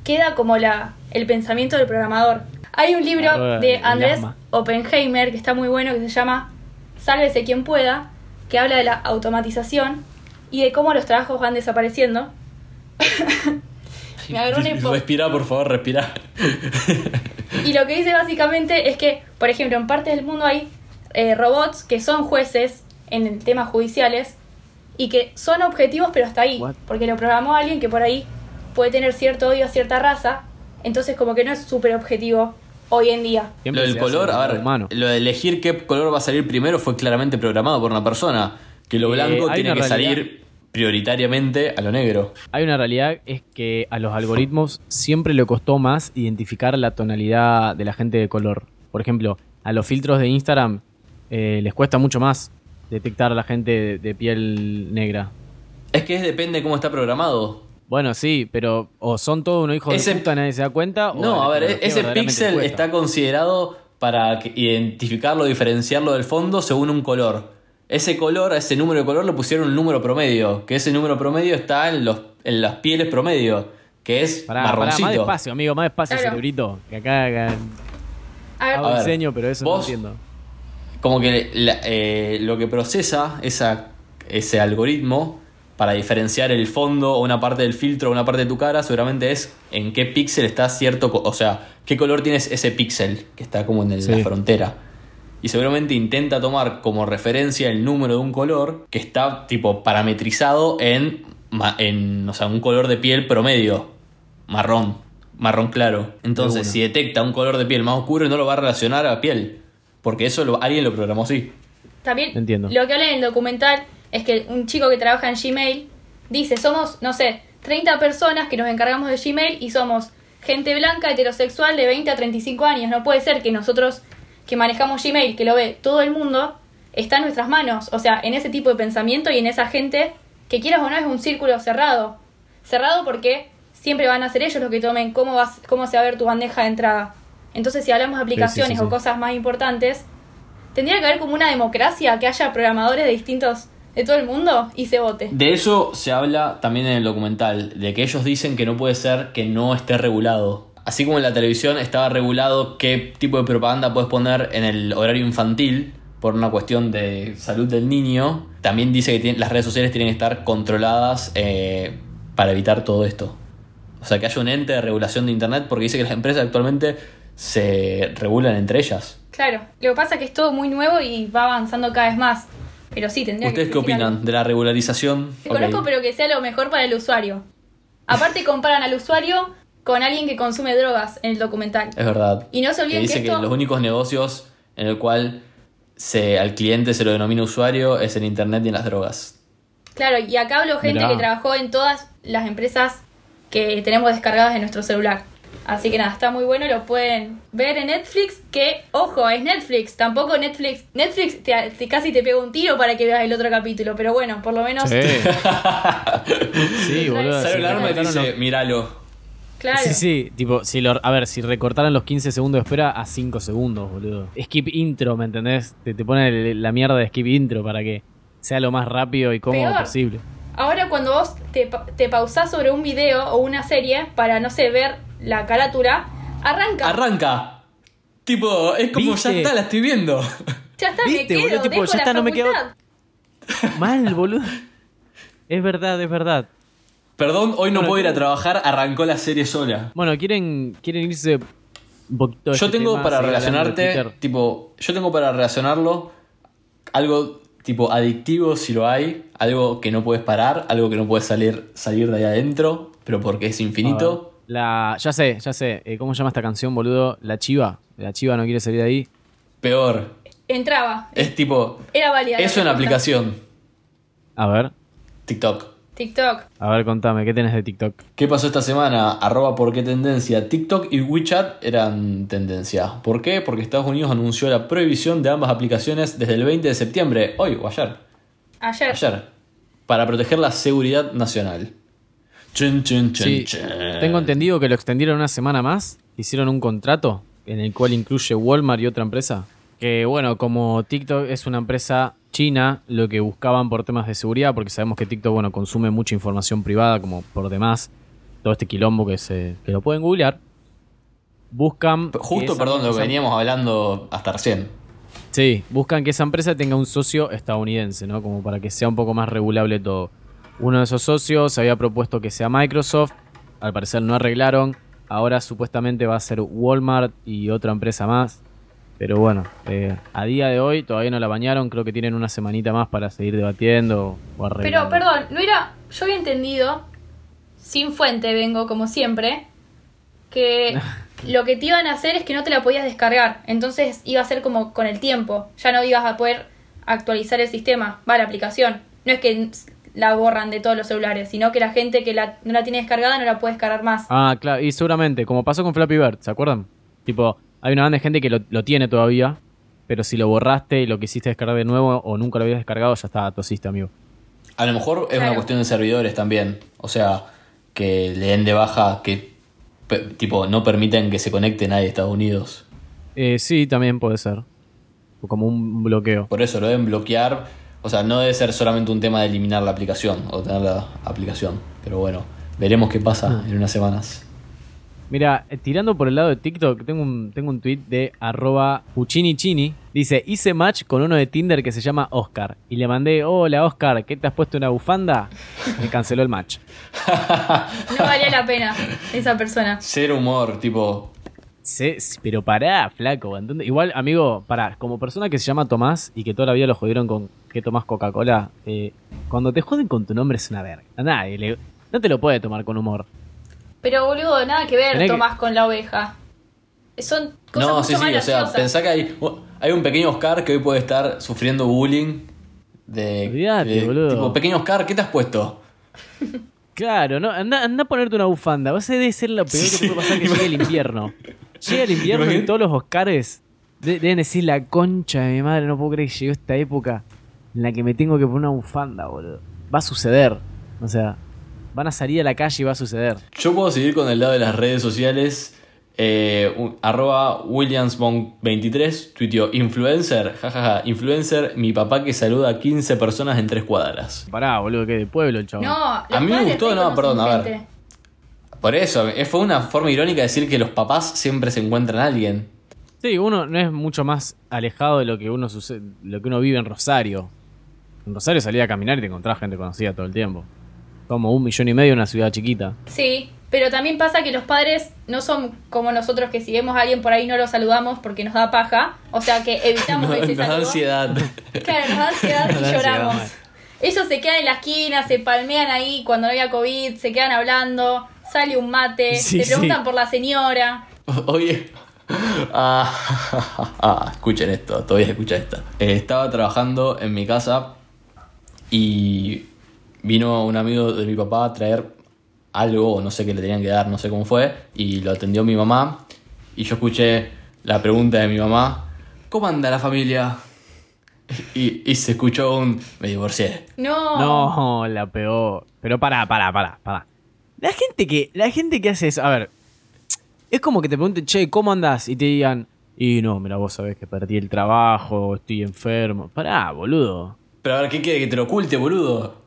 queda como la, el pensamiento del programador. Hay un libro Ah, de Andrés. Oppenheimer que está muy bueno, que se llama Sálvese quien pueda, que habla de la automatización y de cómo los trabajos van desapareciendo. [laughs] Me agarró una hipo- Respira, por favor, respira. Y lo que dice básicamente es que, por ejemplo, en partes del mundo hay eh, robots que son jueces en temas judiciales y que son objetivos, pero hasta ahí. What? Porque lo programó alguien que por ahí puede tener cierto odio a cierta raza. Entonces, como que no es súper objetivo hoy en día. Lo del color, a ver, humano. lo de elegir qué color va a salir primero fue claramente programado por una persona. Que lo Eh, blanco tiene que realidad- salir prioritariamente a lo negro. Hay una realidad, es que a los algoritmos siempre le costó más identificar la tonalidad de la gente de color. Por ejemplo, a los filtros de Instagram eh, les cuesta mucho más detectar a la gente de, de piel negra. Es que es, depende de cómo está programado. Bueno, sí, pero o son todos unos hijos Ese- de puta, nadie se da cuenta. No, a ver, ese píxel está considerado para identificarlo, diferenciarlo del fondo según un color. Ese color, ese número de color le pusieron un número promedio, que ese número promedio está en, los, en las pieles promedio, que es Pará, pará, marroncito. más despacio, amigo, más despacio, Claro. cerebrito. Que acá, acá hago ver, diseño, pero eso no vos- entiendo. Como que la- eh, lo que procesa esa, ese algoritmo para diferenciar el fondo o una parte del filtro o una parte de tu cara, seguramente es en qué píxel está cierto, o sea, qué color tienes ese píxel que está como en el- Sí. la frontera. Y seguramente intenta tomar como referencia el número de un color que está tipo parametrizado en, ma- en o sea, un color de piel promedio, marrón, marrón claro. Entonces, si detecta un color de piel más oscuro, no lo va a relacionar a piel, porque eso lo- alguien lo programó así. también Entiendo. lo que habla en el documental es que un chico que trabaja en Gmail dice, somos, no sé, 30 personas que nos encargamos de Gmail y somos gente blanca, heterosexual de 20 a 35 años. No puede ser que nosotros que manejamos Gmail, que lo ve todo el mundo, está en nuestras manos. O sea, en ese tipo de pensamiento y en esa gente que quieras o no es un círculo cerrado. cerrado porque siempre van a ser ellos los que tomen cómo, vas, cómo se va a ver tu bandeja de entrada. Entonces, si hablamos de aplicaciones sí, o sí. cosas más importantes, tendría que haber como una democracia, que haya programadores de distintos, de todo el mundo y se vote. De eso se habla también en el documental, de que ellos dicen que no puede ser que no esté regulado. Así como en la televisión estaba regulado qué tipo de propaganda puedes poner en el horario infantil por una cuestión de salud del niño, también dice que tiene- las redes sociales tienen que estar controladas eh, para evitar todo esto. O sea, que haya un ente de regulación de Internet porque dice que las empresas actualmente se regulan entre ellas. Claro, lo que pasa es que es todo muy nuevo y va avanzando cada vez más. Pero sí, tendría ¿Ustedes que qué opinan algo. de la regularización? Te conozco, pero que sea lo mejor para el usuario. Aparte comparan al usuario con alguien que consume drogas en el documental. Es verdad. Y no se que olviden dice que que, esto- los únicos negocios en el cual se, al cliente se lo denomina usuario es en internet y en las drogas. Claro, y acá hablo gente Mirá. que trabajó en todas las empresas que tenemos descargadas en nuestro celular. Así que nada, está muy bueno, lo pueden ver en Netflix, que, ojo, es Netflix, tampoco Netflix, Netflix te, te- casi te pega un tiro para que veas el otro capítulo, pero bueno, por lo menos, Sí. [laughs] sí, boludo. Sale si un alarma y dice, míralo. Claro. Sí, sí, tipo, si lo, a ver, si recortaran los 15 segundos de espera a 5 segundos, boludo. Skip intro, ¿me entendés? Te, te pone el- la mierda de skip intro para que sea lo más rápido y cómodo Peor. posible. Ahora cuando vos te, te pausás sobre un video o una serie para, no sé, ver la carátula, arranca. Arranca. Tipo, es como ¿Viste? ya está, la estoy viendo. ya está, me ¿Viste, quedo, boludo? Tipo, dejo ya la está, no me quedo-. Mal, boludo. Es verdad, es verdad. Perdón, hoy no Bueno, puedo ir a trabajar, arrancó la serie sola. Bueno, ¿quieren, quieren irse un poquito de Yo este tengo tema, para relacionarte, tipo, yo tengo para relacionarlo algo tipo adictivo si lo hay, algo que no puedes parar, algo que no puedes salir, salir de ahí adentro, pero porque es infinito. Ver, La, ya sé, ya sé. Eh, ¿Cómo se llama esta canción, boludo? La chiva. La chiva no quiere salir de ahí. Peor, Entraba. es tipo, Era válida. en respuesta. aplicación, A ver, TikTok. TikTok. a ver, contame, ¿qué tenés de TikTok? ¿Qué pasó esta semana? Arroba por qué tendencia. TikTok y WeChat eran tendencia. ¿Por qué? Porque Estados Unidos anunció la prohibición de ambas aplicaciones desde el 20 de septiembre, hoy o ayer. Ayer. Ayer. Para proteger la seguridad nacional. Chun, chun, chun, Sí, tengo entendido que lo extendieron una semana más. Hicieron un contrato en el cual incluye Walmart y otra empresa. Que bueno, como TikTok es una empresa china, lo que buscaban por temas de seguridad, porque sabemos que TikTok bueno, consume mucha información privada, como por demás, todo este quilombo que, se, que lo pueden googlear. Buscan. Justo, perdón, lo que veníamos hablando hasta recién. Sí, buscan que esa empresa tenga un socio estadounidense, ¿no? Como para que sea un poco más regulable todo. Uno de esos socios había propuesto que sea Microsoft, al parecer no arreglaron, ahora supuestamente va a ser Walmart y otra empresa más. Pero bueno, eh, a día de hoy todavía no la bañaron, creo que tienen una semanita más para seguir debatiendo o Pero, arreglando. perdón, no era. Yo había entendido, sin fuente vengo como siempre, que [laughs] lo que te iban a hacer es que no te la podías descargar. Entonces iba a ser como con el tiempo. Ya no ibas a poder actualizar el sistema, va la aplicación. No es que la borran de todos los celulares, sino que la gente que la, no la tiene descargada no la puede descargar más. Ah, claro, y seguramente, como pasó con Flappy Bird, ¿se acuerdan? Tipo, hay una banda de gente que lo, lo tiene todavía, pero si lo borraste y lo quisiste descargar de nuevo o nunca lo habías descargado, ya está, tosiste, amigo. A lo mejor es una cuestión de servidores también. O sea, que le den de baja que tipo no permiten que se conecte nadie de Estados Unidos. Eh, sí, también puede ser. O como un bloqueo. Por eso lo deben bloquear. O sea, no debe ser solamente un tema de eliminar la aplicación o tener la aplicación. Pero bueno, veremos qué pasa en unas semanas. Mira, eh, tirando por el lado de TikTok, tengo un, tengo un tweet de arroba Puccinichini. Dice, hice match con uno de Tinder que se llama Oscar. Y le mandé, hola Oscar, ¿qué te has puesto una bufanda? Me canceló el match. [laughs] No valía la pena esa persona. Cero humor, tipo. Sí, sí, pero pará, flaco. ¿entendés? Igual, amigo, pará, como persona que se llama Tomás y que toda la vida lo jodieron con que tomás Coca-Cola, eh, cuando te joden con tu nombre es una verga. A nadie le- no te lo puede tomar con humor. Pero boludo, nada que ver Tenés que- Tomás con la oveja. Son cosas No, mucho sí, sí, más o sea, graciosas. pensá que hay, hay un pequeño Oscar que hoy puede estar sufriendo bullying. De, Olvídate, de- boludo. Tipo, pequeño Oscar, ¿qué te has puesto? [laughs] Claro, no, anda, anda a ponerte una bufanda. Vas a debe ser lo peor que puede pasar que llegue el invierno. Llega el invierno y todos los Oscars de- deben decir la concha de mi madre, no puedo creer que llegó esta época en la que me tengo que poner una bufanda, boludo. Va a suceder. O sea, Van a salir a la calle y va a suceder. Yo puedo seguir con el lado de las redes sociales. Eh, un- arroba WilliamsBonk23 tuiteó influencer, jajaja, influencer, mi papá que saluda a 15 personas en tres cuadras. Pará, boludo, que de pueblo el chabón. No, A mí me gustó, no, perdón, a ver. gente. Por eso, eh, fue una forma irónica de decir que los papás siempre se encuentran a alguien. Sí, uno no es mucho más alejado de lo que uno suce- lo que uno vive en Rosario. En Rosario salía a caminar y te encontrabas gente conocida todo el tiempo. Como un millón y medio en una ciudad chiquita. Sí, pero también pasa que los padres no son como nosotros que si vemos a alguien por ahí no lo saludamos porque nos da paja. O sea que evitamos [laughs] No, ese nos da ansiedad. Claro, nos da ansiedad [laughs] y lloramos. Ellos se quedan en la esquina, se palmean ahí cuando no había COVID, se quedan hablando, sale un mate, Sí, se preguntan sí. por la señora. Oye. [laughs] Ah, ah, escuchen esto, todavía escucha esto. Eh, estaba trabajando en mi casa y vino un amigo de mi papá a traer algo, o no sé qué le tenían que dar, no sé cómo fue, y lo atendió mi mamá. Y yo escuché la pregunta de mi mamá: ¿Cómo anda la familia? Y, y se escuchó un. Me divorcié. No. No, la peor. Pero pará, pará, pará, pará. La gente que, la gente que hace eso, a ver, es como que te pregunten, che, ¿cómo andás? Y te digan, y no, mira, vos sabés que perdí el trabajo, estoy enfermo. Pará, boludo. Pero a ver, ¿qué quiere que te lo oculte, boludo?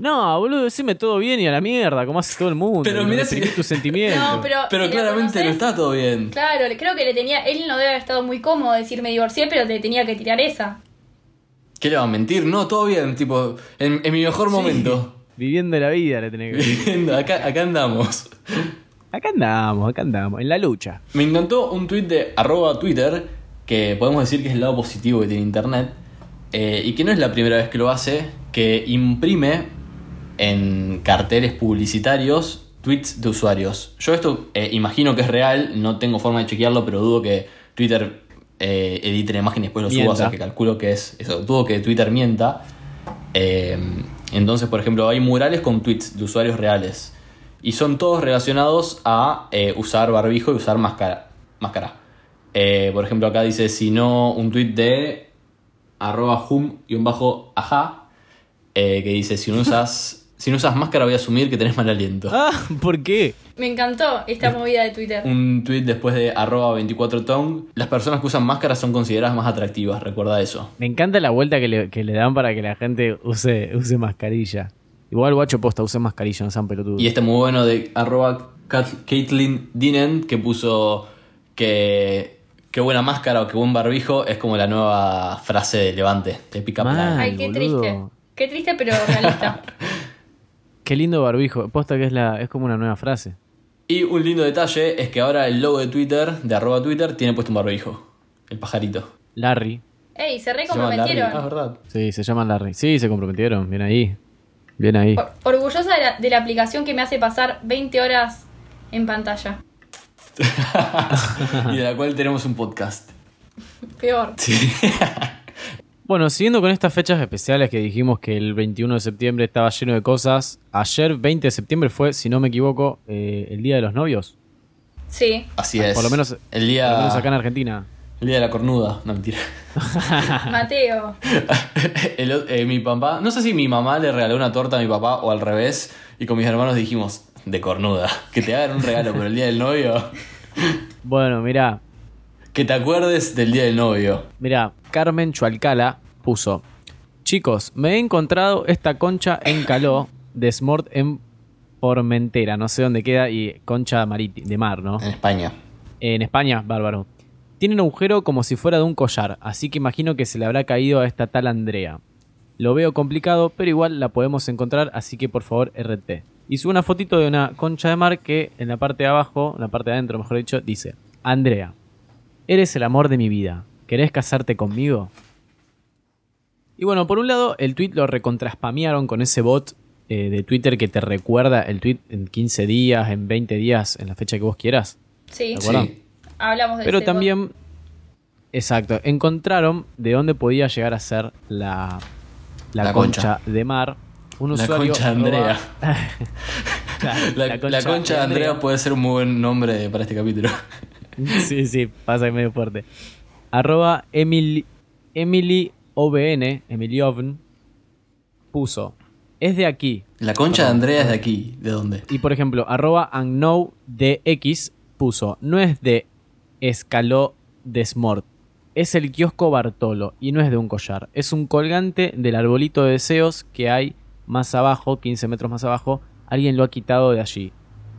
No, boludo, decime todo bien y a la mierda, como hace todo el mundo. Pero reprimí si- tus sentimientos. No, pero. Pero si claramente no está todo bien. Claro, creo que le tenía. Él no debe haber estado muy cómodo decir me divorcié, pero te tenía que tirar esa. ¿Qué le va a mentir? No, todo bien, tipo, en, en mi mejor momento. Viviendo la vida le tenés que Viviendo, acá, acá andamos. Acá andamos, acá andamos, en la lucha. Me encantó un tweet de arroba Twitter, que podemos decir que es el lado positivo que tiene Internet, eh, y que no es la primera vez que lo hace, que imprime en carteles publicitarios tweets de usuarios. Yo esto eh, imagino que es real, no tengo forma de chequearlo, pero dudo que Twitter eh, edite la imagen y después lo suba, o sea que calculo que es eso, dudo que Twitter mienta. Eh, entonces, por ejemplo, hay murales con tweets de usuarios reales. Y son todos relacionados a eh, usar barbijo y usar máscara. máscara. Por ejemplo, acá dice, si no, un tweet de arroba hum y un bajo ajá, que dice, si no usas, si no usas máscara voy a asumir que tenés mal aliento. Ah, ¿por qué? Me encantó esta movida de Twitter. Un tweet después de arroba 24 tong, las personas que usan máscara son consideradas más atractivas, recuerda eso. Me encanta la vuelta que le, que le dan para que la gente use, use mascarilla. Igual guacho posta, use mascarilla, no sean pelotudos. Y este muy bueno de arroba Caitlyn Dinen que puso que qué buena máscara o qué buen barbijo es como la nueva frase de Levante, de. Line. Ay, qué boludo. triste. Qué triste, pero realista. [laughs] Qué lindo barbijo. Posta que es la es como una nueva frase. Y un lindo detalle es que ahora el logo de Twitter, de arroba Twitter, tiene puesto un barbijo. El pajarito. Larry. Ey, se Se recomprometieron. Ah, es verdad. Sí, se llama Larry. Sí, se comprometieron. Bien ahí. Bien ahí. Or- Orgullosa de la, de la aplicación que me hace pasar 20 horas en pantalla. [laughs] y de la cual tenemos un podcast. Peor. [laughs] Bueno, siguiendo con estas fechas especiales que dijimos que el 21 de septiembre estaba lleno de cosas. Ayer, 20 de septiembre, fue, si no me equivoco, eh, el Día de los Novios. Sí. Así es. Por lo menos, el por lo día, menos acá en Argentina. el día de la cornuda. No, mentira. [laughs] [laughs] Mateo. El eh, mi papá, no sé si mi mamá le regaló una torta a mi papá o al revés, y con mis hermanos dijimos, de cornuda, que te hagan un regalo por el día del novio, Bueno, mirá, que te acuerdes del día del novio. Mira, Carmen Chualcala puso: Chicos, me he encontrado esta concha en Caló de Smort en Formentera, no sé dónde queda, y concha de mar, ¿no? En España. En España, bárbaro. Tiene un agujero como si fuera de un collar, así que imagino que se le habrá caído a esta tal Andrea. Lo veo complicado, pero igual la podemos encontrar, así que por favor RT. Hizo una fotito de una concha de mar que en la parte de abajo, en la parte de adentro mejor dicho, dice, Andrea, eres el amor de mi vida, ¿querés casarte conmigo? Y bueno, por un lado, el tweet lo recontraspamearon con ese bot eh, de Twitter que te recuerda el tweet en 15 días, en 20 días, en la fecha que vos quieras. Sí. Sí. Hablamos de Pero ese también, exacto, encontraron de dónde podía llegar a ser la, la, La concha. concha. de mar. Un La [laughs] concha de Andrea. La concha, de Andrea puede ser un muy buen nombre para este capítulo. [laughs] Sí, sí, pasa ahí medio fuerte. Arroba Emily, Emily OBN, Emily Ovn, puso. es de aquí. La concha de Andrea es de aquí. ¿De dónde? Y por ejemplo, arroba DX puso, no es de Escaló de Smort, es el kiosco Bartolo y no es de un collar. Es un colgante del arbolito de deseos que hay más abajo, 15 metros más abajo. Alguien lo ha quitado de allí.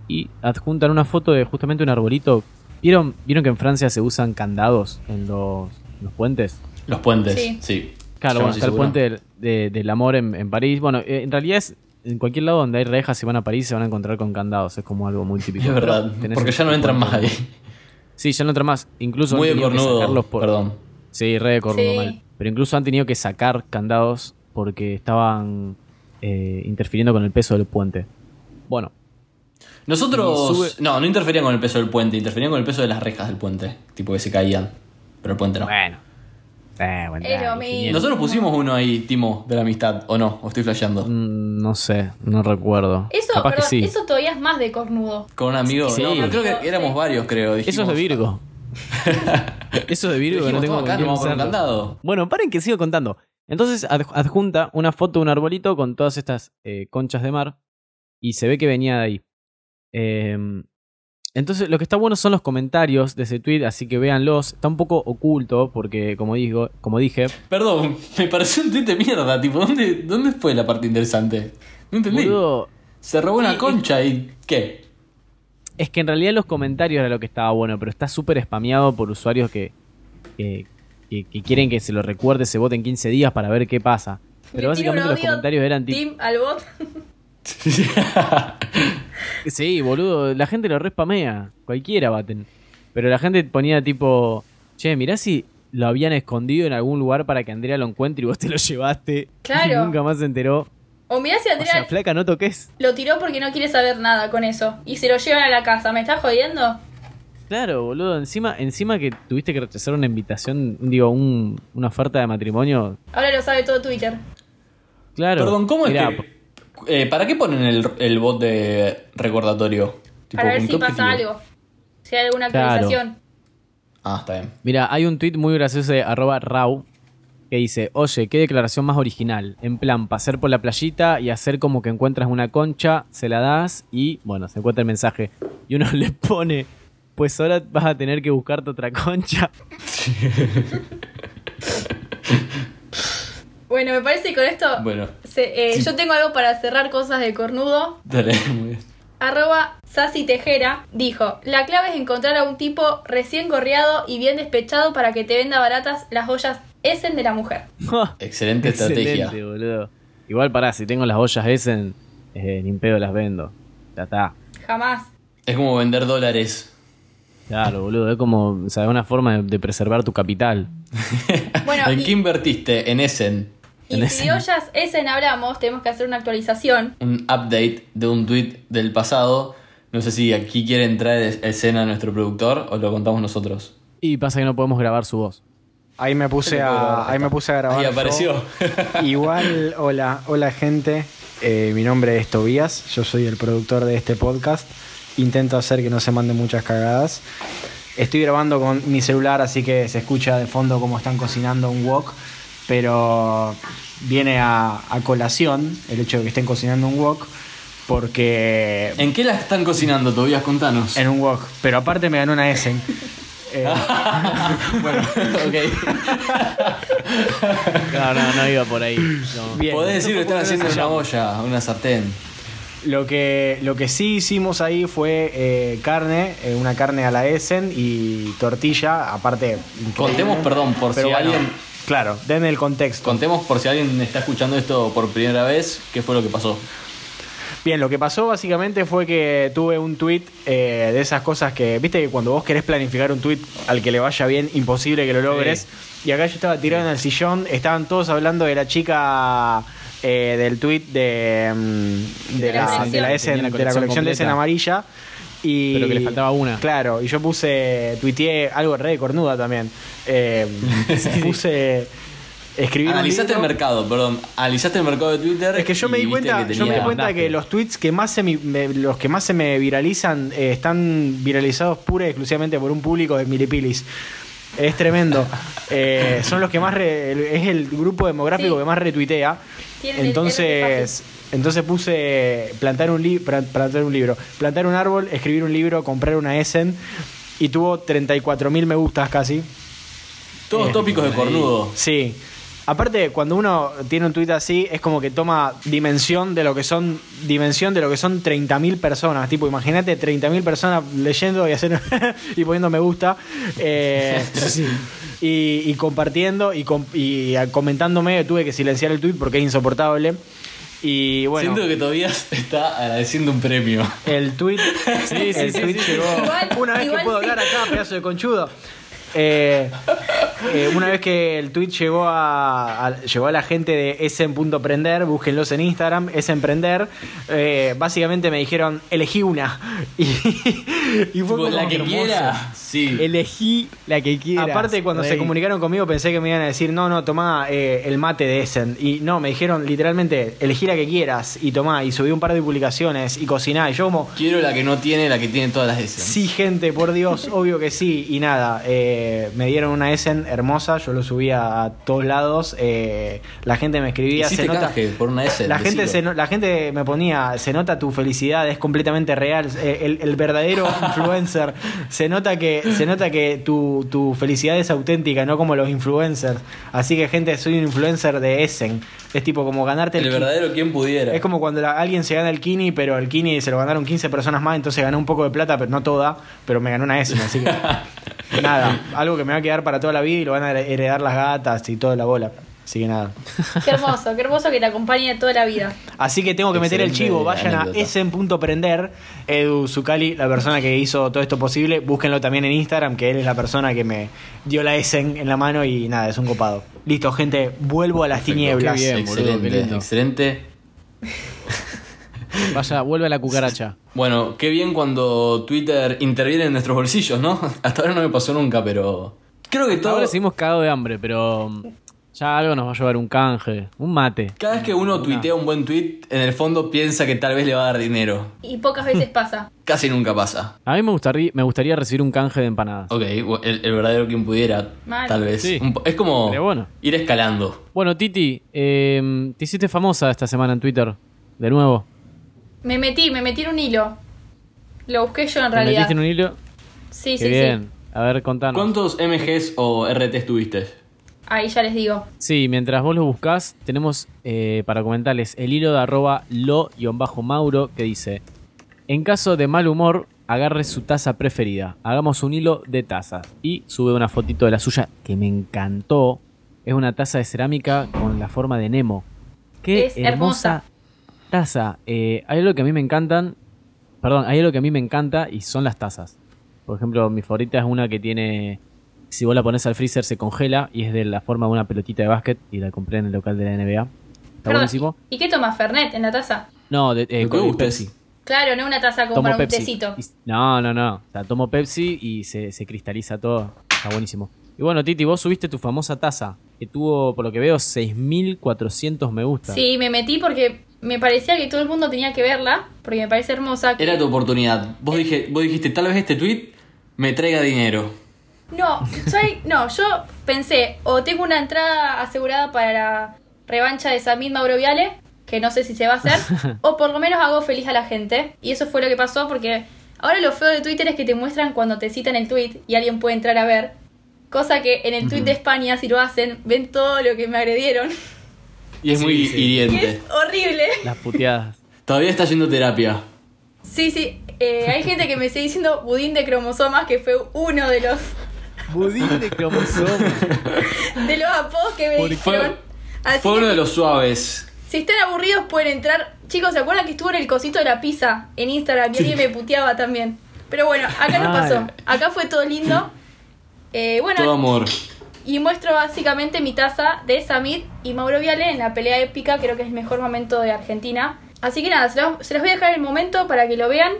Y adjuntan una foto de justamente un arbolito. ¿Vieron, ¿vieron que en Francia se usan candados en los, los puentes? Los puentes, Sí. sí. Claro, bueno, no está el puente del, de- del amor en, en París. Bueno, eh, en realidad es en cualquier lado donde hay rejas, si van a París se van a encontrar con candados. Es como algo muy [laughs] típico. Es verdad. Porque ya no entran más ahí. Sí, ya no entran más. Incluso Muy han tenido que cornudo. sacarlos por- Perdón. Sí, re de cornudo Sí. mal. Pero incluso han tenido que sacar candados porque estaban eh, interfiriendo con el peso del puente. Bueno, Nosotros. No, no interferían con el peso del puente, interferían con el peso de las rejas del puente. Tipo que se caían. Pero el puente no. bueno. Eh, bueno. Nosotros pusimos uno ahí, Timo, de la amistad, ¿o no? ¿O estoy flasheando? Mm, no sé, no recuerdo. Eso, Capaz que perdón, sí. eso todavía es más de cornudo. Con un amigo. Sí. No, creo que éramos Sí. varios, creo. Eso es de dijimos- Virgo. [laughs] Eso es de Virgo que no Dijimos, tengo "Toma, acá con hacerlo". candado. Bueno, paren que sigo contando. Entonces ad- adjunta una foto de un arbolito con todas estas eh, conchas de mar y se ve que venía de ahí. Em, entonces lo que está bueno son los comentarios de ese tweet, así que véanlos. Está un poco oculto porque, como, digo, como dije, Perdón, [laughs] me pareció un tweet de mierda. Tipo, ¿dónde, ¿dónde fue la parte interesante? No entendí. boludo, Se robó una Y- concha y. ¿Qué? es que en realidad los comentarios era lo que estaba bueno, pero está súper spameado por usuarios que, que, que- que quieren que se lo recuerde, se voten 15 días para ver qué pasa. Pero básicamente los comentarios eran tipo... Team al bot. [laughs] Sí, boludo, la gente lo respamea. Cualquiera baten. Pero la gente ponía tipo, che, mirá si lo habían escondido en algún lugar para que Andrea lo encuentre y vos te lo llevaste. Claro. Y [laughs] nunca más se enteró. O mirá si O Andrea sea, flaca, no toques. lo tiró porque no quiere saber nada con eso. Y se lo llevan a la casa. ¿Me estás jodiendo? Claro, boludo, encima, encima que tuviste que rechazar una invitación, digo, un- una oferta de matrimonio. Ahora lo sabe todo Twitter. Claro. Perdón, ¿cómo es era- que.? Eh, ¿Para qué ponen el, el bot de recordatorio? Tipo, para ver ¿con si pasa objetivo? algo. Si hay alguna Claro. actualización. Ah, está bien. Mira, hay un tweet muy gracioso de arroba Rau que dice, oye, qué declaración más original. En plan, pasar por la playita y hacer como que encuentras una concha, se la das y, bueno, se encuentra el mensaje. Y uno [laughs] le pone, pues ahora vas a tener que buscarte otra concha. [laughs] [laughs] Bueno, me parece que con esto. Bueno, se- eh, Yo tengo algo para cerrar cosas de cornudo. dale, [laughs] muy bien. Arroba Sassy Tejera dijo: La clave es encontrar a un tipo recién gorreado y bien despechado para que te venda baratas las joyas Essen de la mujer. [laughs] Excelente estrategia. Excelente, boludo. Igual pará, si tengo las ollas Essen, eh, ni pedo las vendo. Ya está. Jamás. Es como vender dólares. Claro, boludo. Es como, o sea, una forma de, de preservar tu capital. [laughs] Bueno, ¿En y- qué invertiste? En Essen. Y En si ese- de ollas Essen hablamos, tenemos que hacer una actualización. Un update de un tweet del pasado. No sé si aquí quiere entrar en escena nuestro productor o lo contamos nosotros. Y pasa que no podemos grabar su voz. Ahí me puse a, ahí me puse a grabar. Ahí apareció. [laughs] Igual, hola, hola gente. Eh, mi nombre es Tobías, yo soy el productor de este podcast. Intento hacer que no se manden muchas cagadas. Estoy grabando con mi celular, así que se escucha de fondo como están cocinando un wok, pero viene a, a colación el hecho de que estén cocinando un wok, porque ¿En qué la están cocinando, Tobías? Contanos. en un wok, pero aparte me ganó una Essen. [laughs] Eh, bueno, ok. [laughs] No, no, no iba por ahí. No. bien. Podés decir que están haciendo una olla, una sartén. Lo que, lo que sí hicimos ahí fue eh, carne, eh, una carne a la Essen y tortilla, aparte. increíble. Contemos, perdón, por Pero si bueno, alguien. Claro, denme el contexto. Contemos por si alguien está escuchando esto por primera vez, qué fue lo que pasó. Bien, lo que pasó básicamente fue que tuve un tweet eh, de esas cosas que, viste que cuando vos querés planificar un tweet al que le vaya bien, imposible que lo logres. Y acá yo estaba tirado en el sillón, estaban todos hablando de la chica eh, del tweet de, mm, de, De la la, colección. de la, la de la colección colección de completa. amarilla. Y, Pero que le faltaba una. Claro, y yo puse, tuiteé algo re de cornuda también. Eh, [laughs] puse, escribí Analizaste el mercado, perdón. Analizaste el mercado de Twitter. Es que yo me di cuenta, que yo me di cuenta que los tweets que más se mi- me- los que más se me viralizan eh, están viralizados pura y exclusivamente por un público de milipilis. Es tremendo. [laughs] Eh, son los que más. re- es el grupo demográfico Sí. que más retuitea. Entonces. Entonces puse plantar un, li- plantar un libro, plantar un árbol, escribir un libro, comprar una Essen y tuvo 34.000 me gustas casi. Todos Eh, tópicos de cornudo. Sí. Aparte, cuando uno tiene un tuit así, es como que toma dimensión de lo que son dimensión de lo que son 30.000 personas. Tipo, imagínate 30.000 personas leyendo y haciendo [laughs] y poniendo me gusta. eh, y, y compartiendo y, com- y comentándome. Tuve que silenciar el tuit porque es insoportable. Y bueno, Siento que todavía está agradeciendo un premio. el tweet, [laughs] sí, el sí, tweet sí. llegó. Igual- una vez que puedo sí. hablar acá, pedazo de conchudo. Eh, eh, una vez que el tweet llegó a, a- llegó a la gente de Essen.prender, búsquenlos en Instagram, Essenprender. Eh, básicamente me dijeron, elegí una. [laughs] Y, y fue como la que hermoso. quiera. Sí. Elegí la que quieras. Aparte, cuando se comunicaron conmigo, pensé que me iban a decir, no, no, tomá eh, el mate de Essen. Y no, me dijeron literalmente, elegí la que quieras y tomá. Y subí un par de publicaciones y cociná. Y yo como, Quiero la que no tiene, la que tiene todas las de Sí, gente, por Dios, obvio que sí. Y nada, eh, me dieron una Essen hermosa, yo lo subía a todos lados. eh, la gente me escribía, se nota. canje por una S. La gente, se la gente me ponía, se nota tu felicidad, es completamente real. eh, El, el verdadero [laughs] influencer. Se nota que, se nota que tu, tu felicidad es auténtica, no como los influencers. Así que, gente, soy un influencer de Essen. Es tipo como ganarte El ki- verdadero quien pudiera. es como cuando la- alguien se gana el Kini, pero el Kini se lo ganaron 15 personas más, entonces gané un poco de plata, pero no toda, pero me ganó una S, así que [laughs] nada, algo que me va a quedar para toda la vida y lo van a heredar las gatas y toda la bola. Así que nada. Qué hermoso, qué hermoso que te acompañe toda la vida. Así que tengo que meter el chivo, vayan anécdota. a esen.prender, Edu Zucali, la persona que hizo todo esto posible, búsquenlo también en Instagram, que él es la persona que me dio la Esen en la mano y nada, es un copado. Listo, gente, vuelvo a las Perfecto. tinieblas. Qué bien. boludo, excelente, qué lindo. excelente. [laughs] Vaya, vuelve a la cucaracha. Bueno, qué bien cuando Twitter interviene en nuestros bolsillos, ¿no? [laughs] Hasta ahora no me pasó nunca, pero. Creo que todo. Ahora seguimos cagados de hambre, pero mm, ya algo nos va a llevar un canje, un mate. Cada vez que uno tuitea un buen tweet, en el fondo piensa que tal vez le va a dar dinero. Y pocas veces [laughs] pasa. Casi nunca pasa. A mí me gustaría, me gustaría recibir un canje de empanadas. Ok, el, el verdadero quien pudiera, Mal. tal vez. Sí. Un po- es como bueno. ir escalando. Bueno, Titi, eh, te hiciste famosa esta semana en Twitter. De nuevo. Me metí, me metí en un hilo. Lo busqué yo en ¿Te realidad. metiste en un hilo? Sí, Qué sí, bien. sí. A ver, contanos. ¿Cuántos MGs o RTs tuviste? Ahí ya les digo. Sí, mientras vos lo buscás, tenemos eh, para comentarles el hilo de arroba lo-mauro que dice: En caso de mal humor, agarre su taza preferida. Hagamos un hilo de tazas. Y sube una fotito de la suya que me encantó. Es una taza de cerámica con la forma de Nemo. Qué Es hermosa hermosa. taza. Eh, hay algo que a mí me encantan. Perdón, hay algo que a mí me encanta y son las tazas. Por ejemplo, mi favorita es una que tiene. Si vos la pones al freezer se congela y es de la forma de una pelotita de básquet y la compré en el local de la NBA. Está Perdón, buenísimo. ¿Y qué tomas Fernet en la taza? No, de, eh, Lo que con. Pepsi. Claro, no una taza como Tomo para un Pepsi. tecito. Y- no, no, no. O sea, tomo Pepsi y se, se cristaliza todo. Está buenísimo. Y bueno, Titi, vos subiste tu famosa taza que tuvo, por lo que veo, 6.400 me gusta. Sí, me metí porque me parecía que todo el mundo tenía que verla, porque me parece hermosa. Era tu oportunidad. Vos, dije, vos dijiste, tal vez este tweet me traiga dinero. No, soy, no, yo pensé, o tengo una entrada asegurada para la revancha de Samid Mauro Viale, que no sé si se va a hacer, [laughs] o por lo menos hago feliz a la gente. Y eso fue lo que pasó porque ahora lo feo de Twitter es que te muestran cuando te citan el tweet y alguien puede entrar a ver. Cosa que en el tweet de España, si lo hacen, ven todo lo que me agredieron. Y es Sí, muy sí. Y hiriente. es horrible. Las puteadas. Todavía está yendo terapia. Sí, sí. eh, hay gente que me está diciendo budín de cromosomas, que fue uno de los Budín de cromosoma. de los apodos que me Porque fue- dijeron. Así Fue que uno de si- los suaves. Si están aburridos pueden entrar. Chicos, ¿se acuerdan que estuvo en el cosito de la pizza en Instagram y alguien me puteaba también? Pero bueno, acá no Mal. pasó. Acá fue todo lindo. Eh, bueno, Todo amor. y muestro básicamente mi taza de Samid y Mauro Viale en la pelea épica, creo que es el mejor momento de Argentina. Así que nada, se los, se los voy a dejar el momento para que lo vean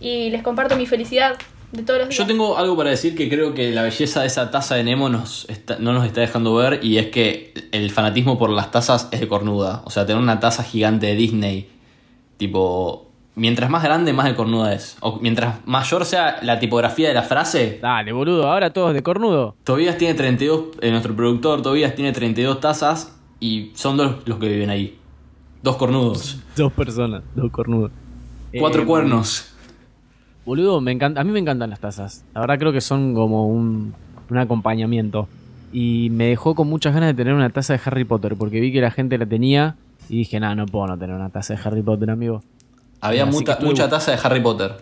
y les comparto mi felicidad de todos los días. Yo tengo algo para decir que creo que la belleza de esa taza de Nemo nos está- no nos está dejando ver y es que el fanatismo por las tazas es de cornuda. O sea, tener una taza gigante de Disney, tipo mientras más grande, más de cornuda es. O mientras mayor sea la tipografía de la frase, Dale, boludo, ahora todos de cornudo. Tobías tiene 32, eh, nuestro productor Tobías tiene 32 tazas y son dos los que viven ahí. Dos cornudos, Dos personas, dos cornudos. cuatro Eh, cuernos. Boludo, me encanta, a mí me encantan las tazas. La verdad creo que son como un, un acompañamiento. Y me dejó con muchas ganas de tener una taza de Harry Potter, porque vi que la gente la tenía y dije, nada, no puedo no tener una taza de Harry Potter, amigo. Había así mucha, estuve mucha bu- taza de Harry Potter.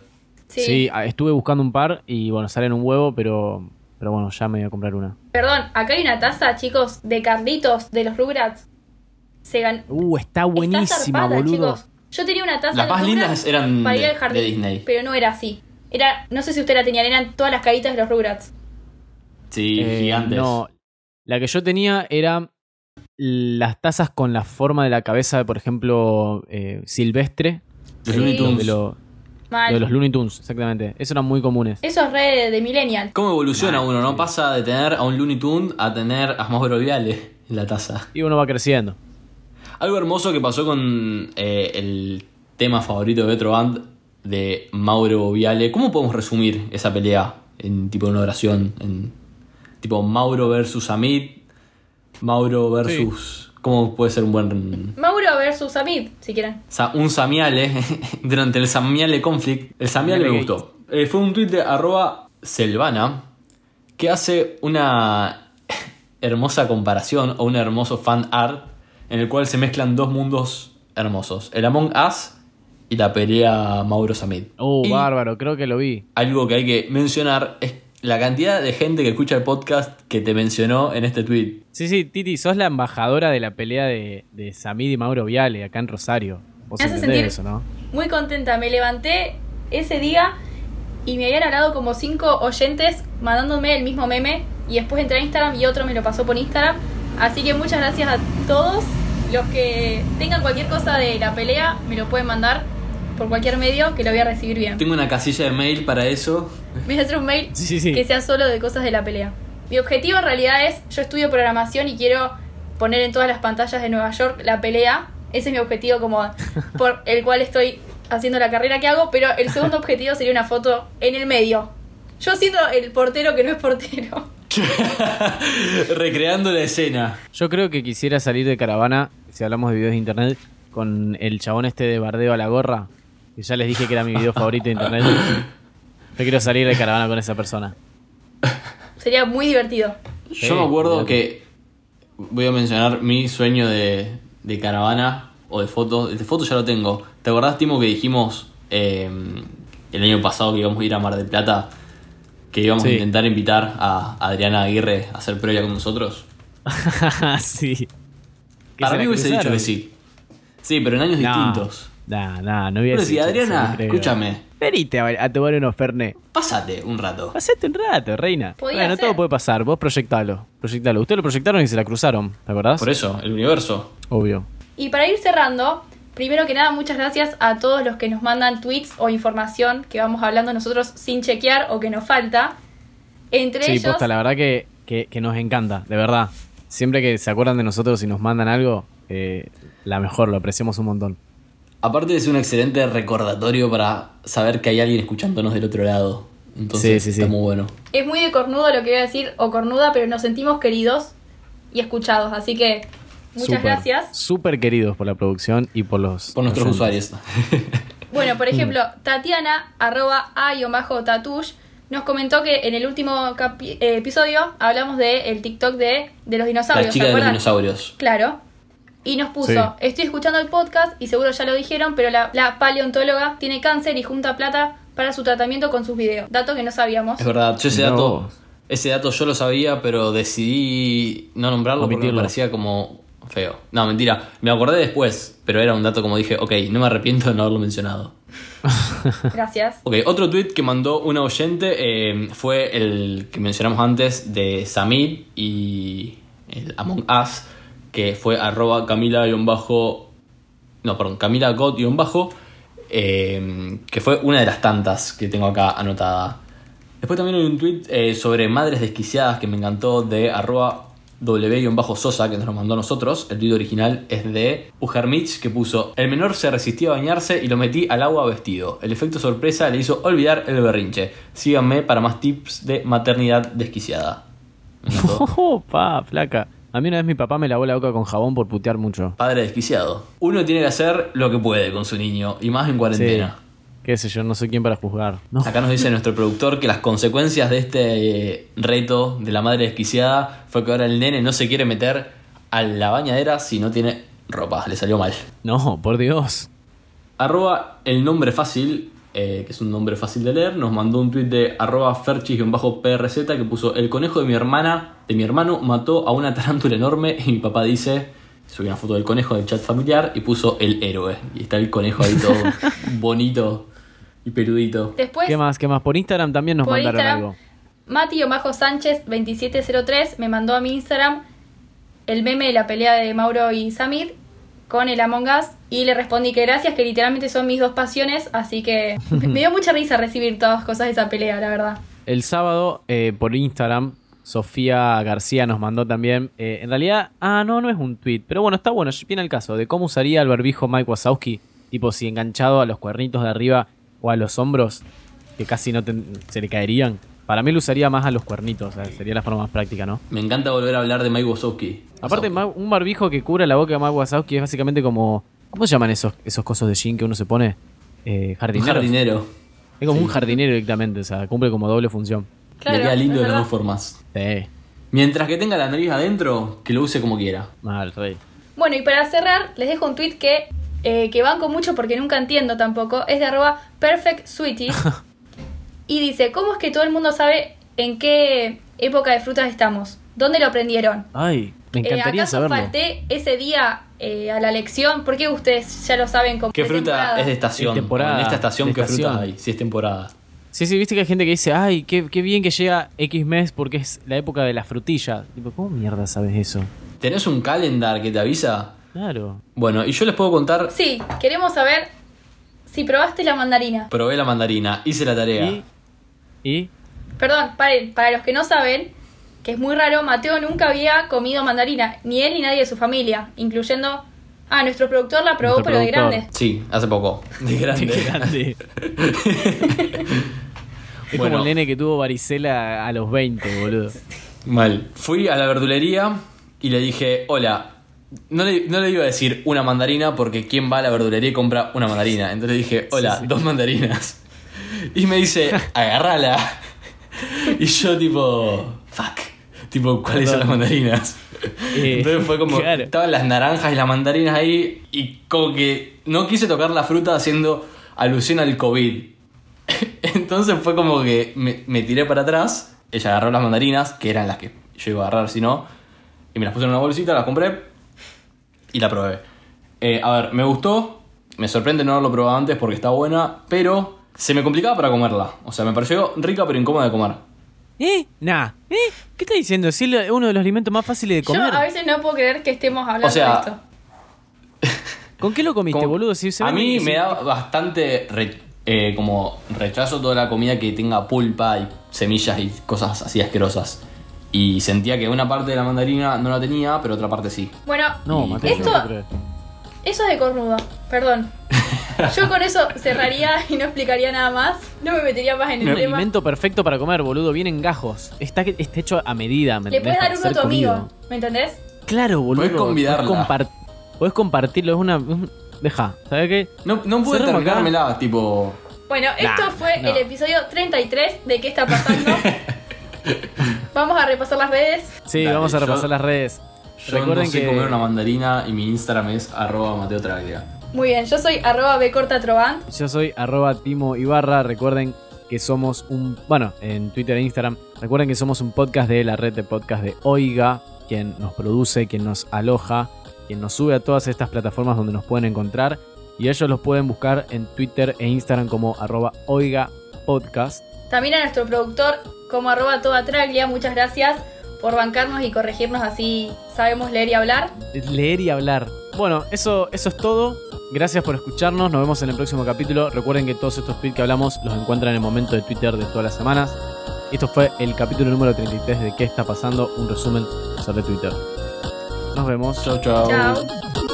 Sí. Sí, estuve buscando un par y bueno, salen un huevo, pero, pero bueno, ya me voy a comprar una. Perdón, acá hay una taza, chicos, de Carlitos, de los Rugrats. Se ganó. Uh, está buenísima, boludo. chicos. Yo tenía una taza Las de los más lindas eran para ir de- al jardín, de Disney. pero no era así. Era, no sé si usted la tenían, eran todas las caritas de los Rugrats. Sí, Eh, gigantes. No, la que yo tenía era las tazas con la forma de la cabeza de, por ejemplo, eh, Silvestre. Los Sí. Looney Tunes. De, lo- de los Looney Tunes, exactamente. Esos eran muy comunes. Eso es re de Millennial. ¿Cómo evoluciona Mal, uno? ¿No pasa de tener a un Looney Tune a tener a Viale en la taza? Y uno va creciendo. Algo hermoso que pasó con eh, el tema favorito de Metro Band de Mauro Viale. ¿Cómo podemos resumir esa pelea en tipo de una oración? En, tipo Mauro versus Amit, Mauro versus... ¿Cómo puede ser un buen... Mauro versus Amit, si quieren. sa- un Samiale [laughs] durante el Samiale Conflict? El Samiale me gustó. Eh, fue un tweet de arroba Selvana que hace una [laughs] hermosa comparación o un hermoso fan art en el cual se mezclan dos mundos hermosos. El Among Us y la pelea Mauro Samid. Oh, Y bárbaro, creo que lo vi. algo que hay que mencionar es la cantidad de gente que escucha el podcast que te mencionó en este tweet. Sí, sí, Titi, sos la embajadora de la pelea de, de Samid y Mauro Viale acá en Rosario. Vos Me hace sentir- eso, ¿no? Muy contenta, me levanté ese día y me habían hablado como cinco oyentes mandándome el mismo meme y después entré a Instagram y otro me lo pasó por Instagram. Así que muchas gracias a todos los que tengan cualquier cosa de la pelea, me lo pueden mandar por cualquier medio que lo voy a recibir bien. Tengo una casilla de mail para eso. Me voy a hacer un mail Sí, sí, sí. que sea solo de cosas de la pelea. Mi objetivo en realidad es, yo estudio programación y quiero poner en todas las pantallas de Nueva York la pelea. Ese es mi objetivo como [laughs] por el cual estoy haciendo la carrera que hago, pero el segundo [laughs] objetivo sería una foto en el medio. Yo siendo el portero que no es portero. [laughs] Recreando la escena. Yo creo que quisiera salir de caravana, si hablamos de videos de internet, con el chabón este de bardeo a la gorra. Que ya les dije que era mi video favorito de internet. [laughs] Yo quiero salir de caravana con esa persona. Sería muy divertido. Sí, Yo me acuerdo que voy a mencionar mi sueño de, de caravana o de fotos. De fotos ya lo tengo. ¿Te acordás, Timo, que dijimos eh, el año pasado que íbamos a ir a Mar del Plata? Que íbamos a intentar invitar a Adriana Aguirre a hacer previa con nosotros. [laughs] sí. Para mí hubiese dicho que sí. Sí, pero en años No, distintos. No, no, no voy a Pero decir si eso, Adriana, escúchame, Venite a, a tomar unos Fernet. pásate un rato. Pasate un rato, reina. Podía bueno, ser. todo puede pasar. Vos proyectalo. Proyectalo. Ustedes lo proyectaron y se la cruzaron. ¿Te acordás? Por eso, el universo. Obvio. Y para ir cerrando, primero que nada, muchas gracias a todos los que nos mandan tweets o información que vamos hablando nosotros sin chequear o que nos falta. Entre Sí, ellos, posta, la verdad que, que- que nos encanta, de verdad. Siempre que se acuerdan de nosotros y nos mandan algo, eh, la mejor, lo apreciamos un montón. Aparte es un excelente recordatorio para saber que hay alguien escuchándonos del otro lado. Entonces Sí, sí, sí. está muy bueno. es muy de cornudo lo que voy a decir, o cornuda, pero nos sentimos queridos y escuchados. Así que muchas gracias. Súper queridos por la producción y por los. Por nuestros usuarios. [laughs] Bueno, Mm. por ejemplo, Tatiana, arroba a-tatush, nos comentó que en el último eh, episodio hablamos del TikTok de, de los dinosaurios. La ¿se chica de los dinosaurios. Claro. Y nos puso, Sí. estoy escuchando el podcast y seguro ya lo dijeron, pero la, la paleontóloga tiene cáncer y junta plata para su tratamiento con sus videos. Dato que no sabíamos. Es verdad, yo ese dato, ese dato yo lo sabía, pero decidí no nombrarlo porque me Omitirlo. parecía como feo. No, mentira, me acordé después, pero era un dato como dije, ok, no me arrepiento de no haberlo mencionado. [laughs] Gracias. Ok, otro tweet que mandó una oyente eh, fue el que mencionamos antes de Samid y el Among Us, que fue arroba Camila-bajo. No, perdón, Camila God-bajo, eh, que fue una de las tantas que tengo acá anotada. Después también hay un tweet eh, sobre madres desquiciadas que me encantó de arroba W-Sosa que nos lo mandó a nosotros. El tweet original es de Ujermich que puso: El menor se resistió a bañarse y lo metí al agua vestido. El efecto sorpresa le hizo olvidar el berrinche. Síganme para más tips de maternidad desquiciada. Me encantó. [laughs] Oh, pa, flaca. A mí una vez mi papá me lavó la boca con jabón por putear mucho. Padre desquiciado. Uno tiene que hacer lo que puede con su niño y más en cuarentena. Qué sé yo, no soy quien para juzgar. No. Acá nos dice nuestro productor que las consecuencias de este eh, reto de la madre desquiciada fue que ahora el nene no se quiere meter a la bañadera si no tiene ropa. Le salió mal. No, por Dios. Arroba el nombre fácil, eh, que es un nombre fácil de leer, nos mandó un tweet de arroba ferchis-prz que puso el conejo de mi hermana, de mi hermano, mató a una tarántula enorme y mi papá dice, subió una foto del conejo del chat familiar y puso el héroe. Y está el conejo ahí todo [laughs] bonito y peludito. Después, ¿Qué más? ¿Qué más? Por Instagram también nos por mandaron Instagram, algo. Mati Omajo Sánchez 2703 me mandó a mi Instagram el meme de la pelea de Mauro y Samir con el Among Us y le respondí que gracias, que literalmente son mis dos pasiones, así que [laughs] me dio mucha risa recibir todas las cosas de esa pelea, la verdad. El sábado, eh, por Instagram, Sofía García nos mandó también. eh, en realidad, ah, no, no es un tweet, pero bueno, está bueno, viene el caso de cómo usaría el barbijo Mike Wazowski, tipo si enganchado a los cuernitos de arriba o a los hombros, que casi no te- se le caerían. Para mí lo usaría más a los cuernitos, o sea, sería la forma más práctica, ¿no? Me encanta volver a hablar de Mike Wazowski. Aparte, un barbijo que cubra la boca de Mike Wazowski es básicamente como. ¿Cómo se llaman esos, esos cosos de jean que uno se pone? Eh, un jardineros. jardinero. Es como Sí. un jardinero directamente, o sea, cumple como doble función. Claro, Le queda lindo de las dos formas. Sí, Mientras que tenga la nariz adentro, que lo use como quiera. mal, rey. Bueno, y para cerrar, les dejo un tweet que, eh, que banco mucho porque nunca entiendo tampoco. Es de arroba Perfect Sweetie. [laughs] y dice, ¿cómo es que todo el mundo sabe en qué época de frutas estamos? ¿Dónde lo aprendieron? Ay, me Eh, encantaría ¿Acaso saberlo. falté ese día eh, a la lección? ¿Por qué ustedes ya lo saben como ¿Qué de fruta temporada? es de estación? Temporada, en esta estación, ¿qué fruta hay? Si es temporada. Sí, sí, viste que hay gente que dice, ay, qué, qué bien que llega X mes porque es la época de la frutilla. Tipo, ¿cómo mierda sabes eso? ¿Tenés un calendar que te avisa? Claro. Bueno, y yo les puedo contar, Sí, queremos saber si probaste la mandarina. probé la mandarina, hice la tarea. Y. Y. Perdón, paren, para los que no saben, que es muy raro, Mateo nunca había comido mandarina, ni él ni nadie de su familia, incluyendo... Ah, nuestro productor la probó, Nuestro pero de grande. Sí, hace poco. [laughs] De grande. Qué grande. [laughs] es Bueno. como el nene que tuvo varicela a los 20, boludo. Mal. Fui a la verdulería y le dije, hola. No le, no le iba a decir una mandarina porque ¿quién va a la verdulería y compra una mandarina? Entonces dije, hola, dos mandarinas. Y me dice, agárrala. Y yo tipo, fuck. Tipo, ¿cuáles son las mandarinas? Eh, Entonces fue como, claro. estaban las naranjas y las mandarinas ahí y como que no quise tocar la fruta haciendo alusión al COVID. [laughs] Entonces fue como que me, me tiré para atrás, ella agarró las mandarinas, que eran las que yo iba a agarrar si no, y me las puse en una bolsita, las compré y la probé. Eh, a ver, me gustó, me sorprende no haberlo probado antes porque está buena, pero se me complicaba para comerla. O sea, me pareció rica pero incómoda de comer. ¿Eh? Nah. ¿Eh? ¿Qué estás diciendo? Es el- uno de los alimentos más fáciles de Yo comer. a veces no puedo creer que estemos hablando O sea, de esto. [laughs] ¿Con qué lo comiste, Como- boludo? Si se a mí si- me da bastante re- eh, como rechazo toda la comida que tenga pulpa y semillas y cosas así asquerosas. Y sentía que una parte de la mandarina no la tenía, pero otra parte sí. Bueno, No, Mateo, esto- no eso es de cornudo, perdón. Yo con eso cerraría y no explicaría nada más. No me metería más en el Un tema. alimento perfecto para comer, boludo. Vienen gajos. Está, está hecho a medida, ¿me Le puedes dar uno a tu amigo. ¿me entendés? Claro, boludo. Podés convidarla. Podés, compar- podés compartirlo. Es una. un- Deja, ¿sabes qué? No, no pude terminármela, tipo. Bueno, esto fue no. el episodio 33 de ¿Qué está pasando? [laughs] [laughs] Vamos a repasar las redes. Sí, Dale, vamos a yo- repasar las redes. Yo Recuerden no sé que. comer una mandarina y mi Instagram es arroba Mateo Traglia. Muy bien, yo soy arroba bcortatroban. Yo soy arroba Timo Ibarra. Recuerden que somos un. Bueno, en Twitter e Instagram. Recuerden que somos un podcast de la red de podcast de Oiga, quien nos produce, quien nos aloja, quien nos sube a todas estas plataformas donde nos pueden encontrar. Y ellos los pueden buscar en Twitter e Instagram como arroba Oiga Podcast. También a nuestro productor como arroba toda traglia. Muchas gracias por bancarnos y corregirnos así sabemos leer y hablar. Leer y hablar. Bueno, eso, eso es todo. Gracias por escucharnos. Nos vemos en el próximo capítulo. Recuerden que todos estos tweets que hablamos los encuentran en el momento de Twitter de todas las semanas. Esto fue el capítulo número 33 de ¿Qué está pasando? Un resumen sobre Twitter. Nos vemos. Chau, chau. Chao.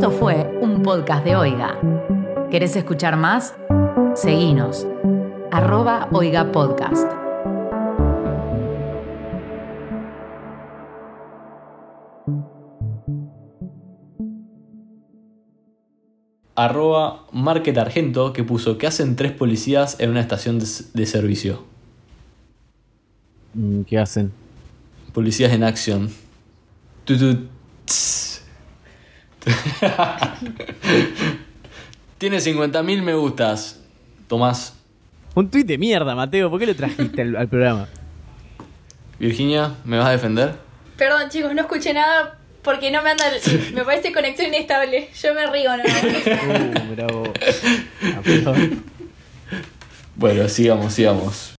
Esto fue un podcast de Oiga. ¿Querés escuchar más? Seguinos. Arroba Oiga Podcast. Arroba Market Argento que puso ¿Qué hacen tres policías en una estación de, de servicio? Mm, ¿Qué hacen? Policías en acción. Tu, tu, tss. [laughs] Tiene 50.000 me gustas. Tomás. Un tuit de mierda, Mateo. ¿Por qué lo trajiste al, al programa? Virginia, ¿me vas a defender? Perdón, chicos, no escuché nada porque no me anda. Me parece conexión inestable. Yo me río, ¿no? [laughs] Uh, vos. Ah. Bueno, sigamos, sigamos.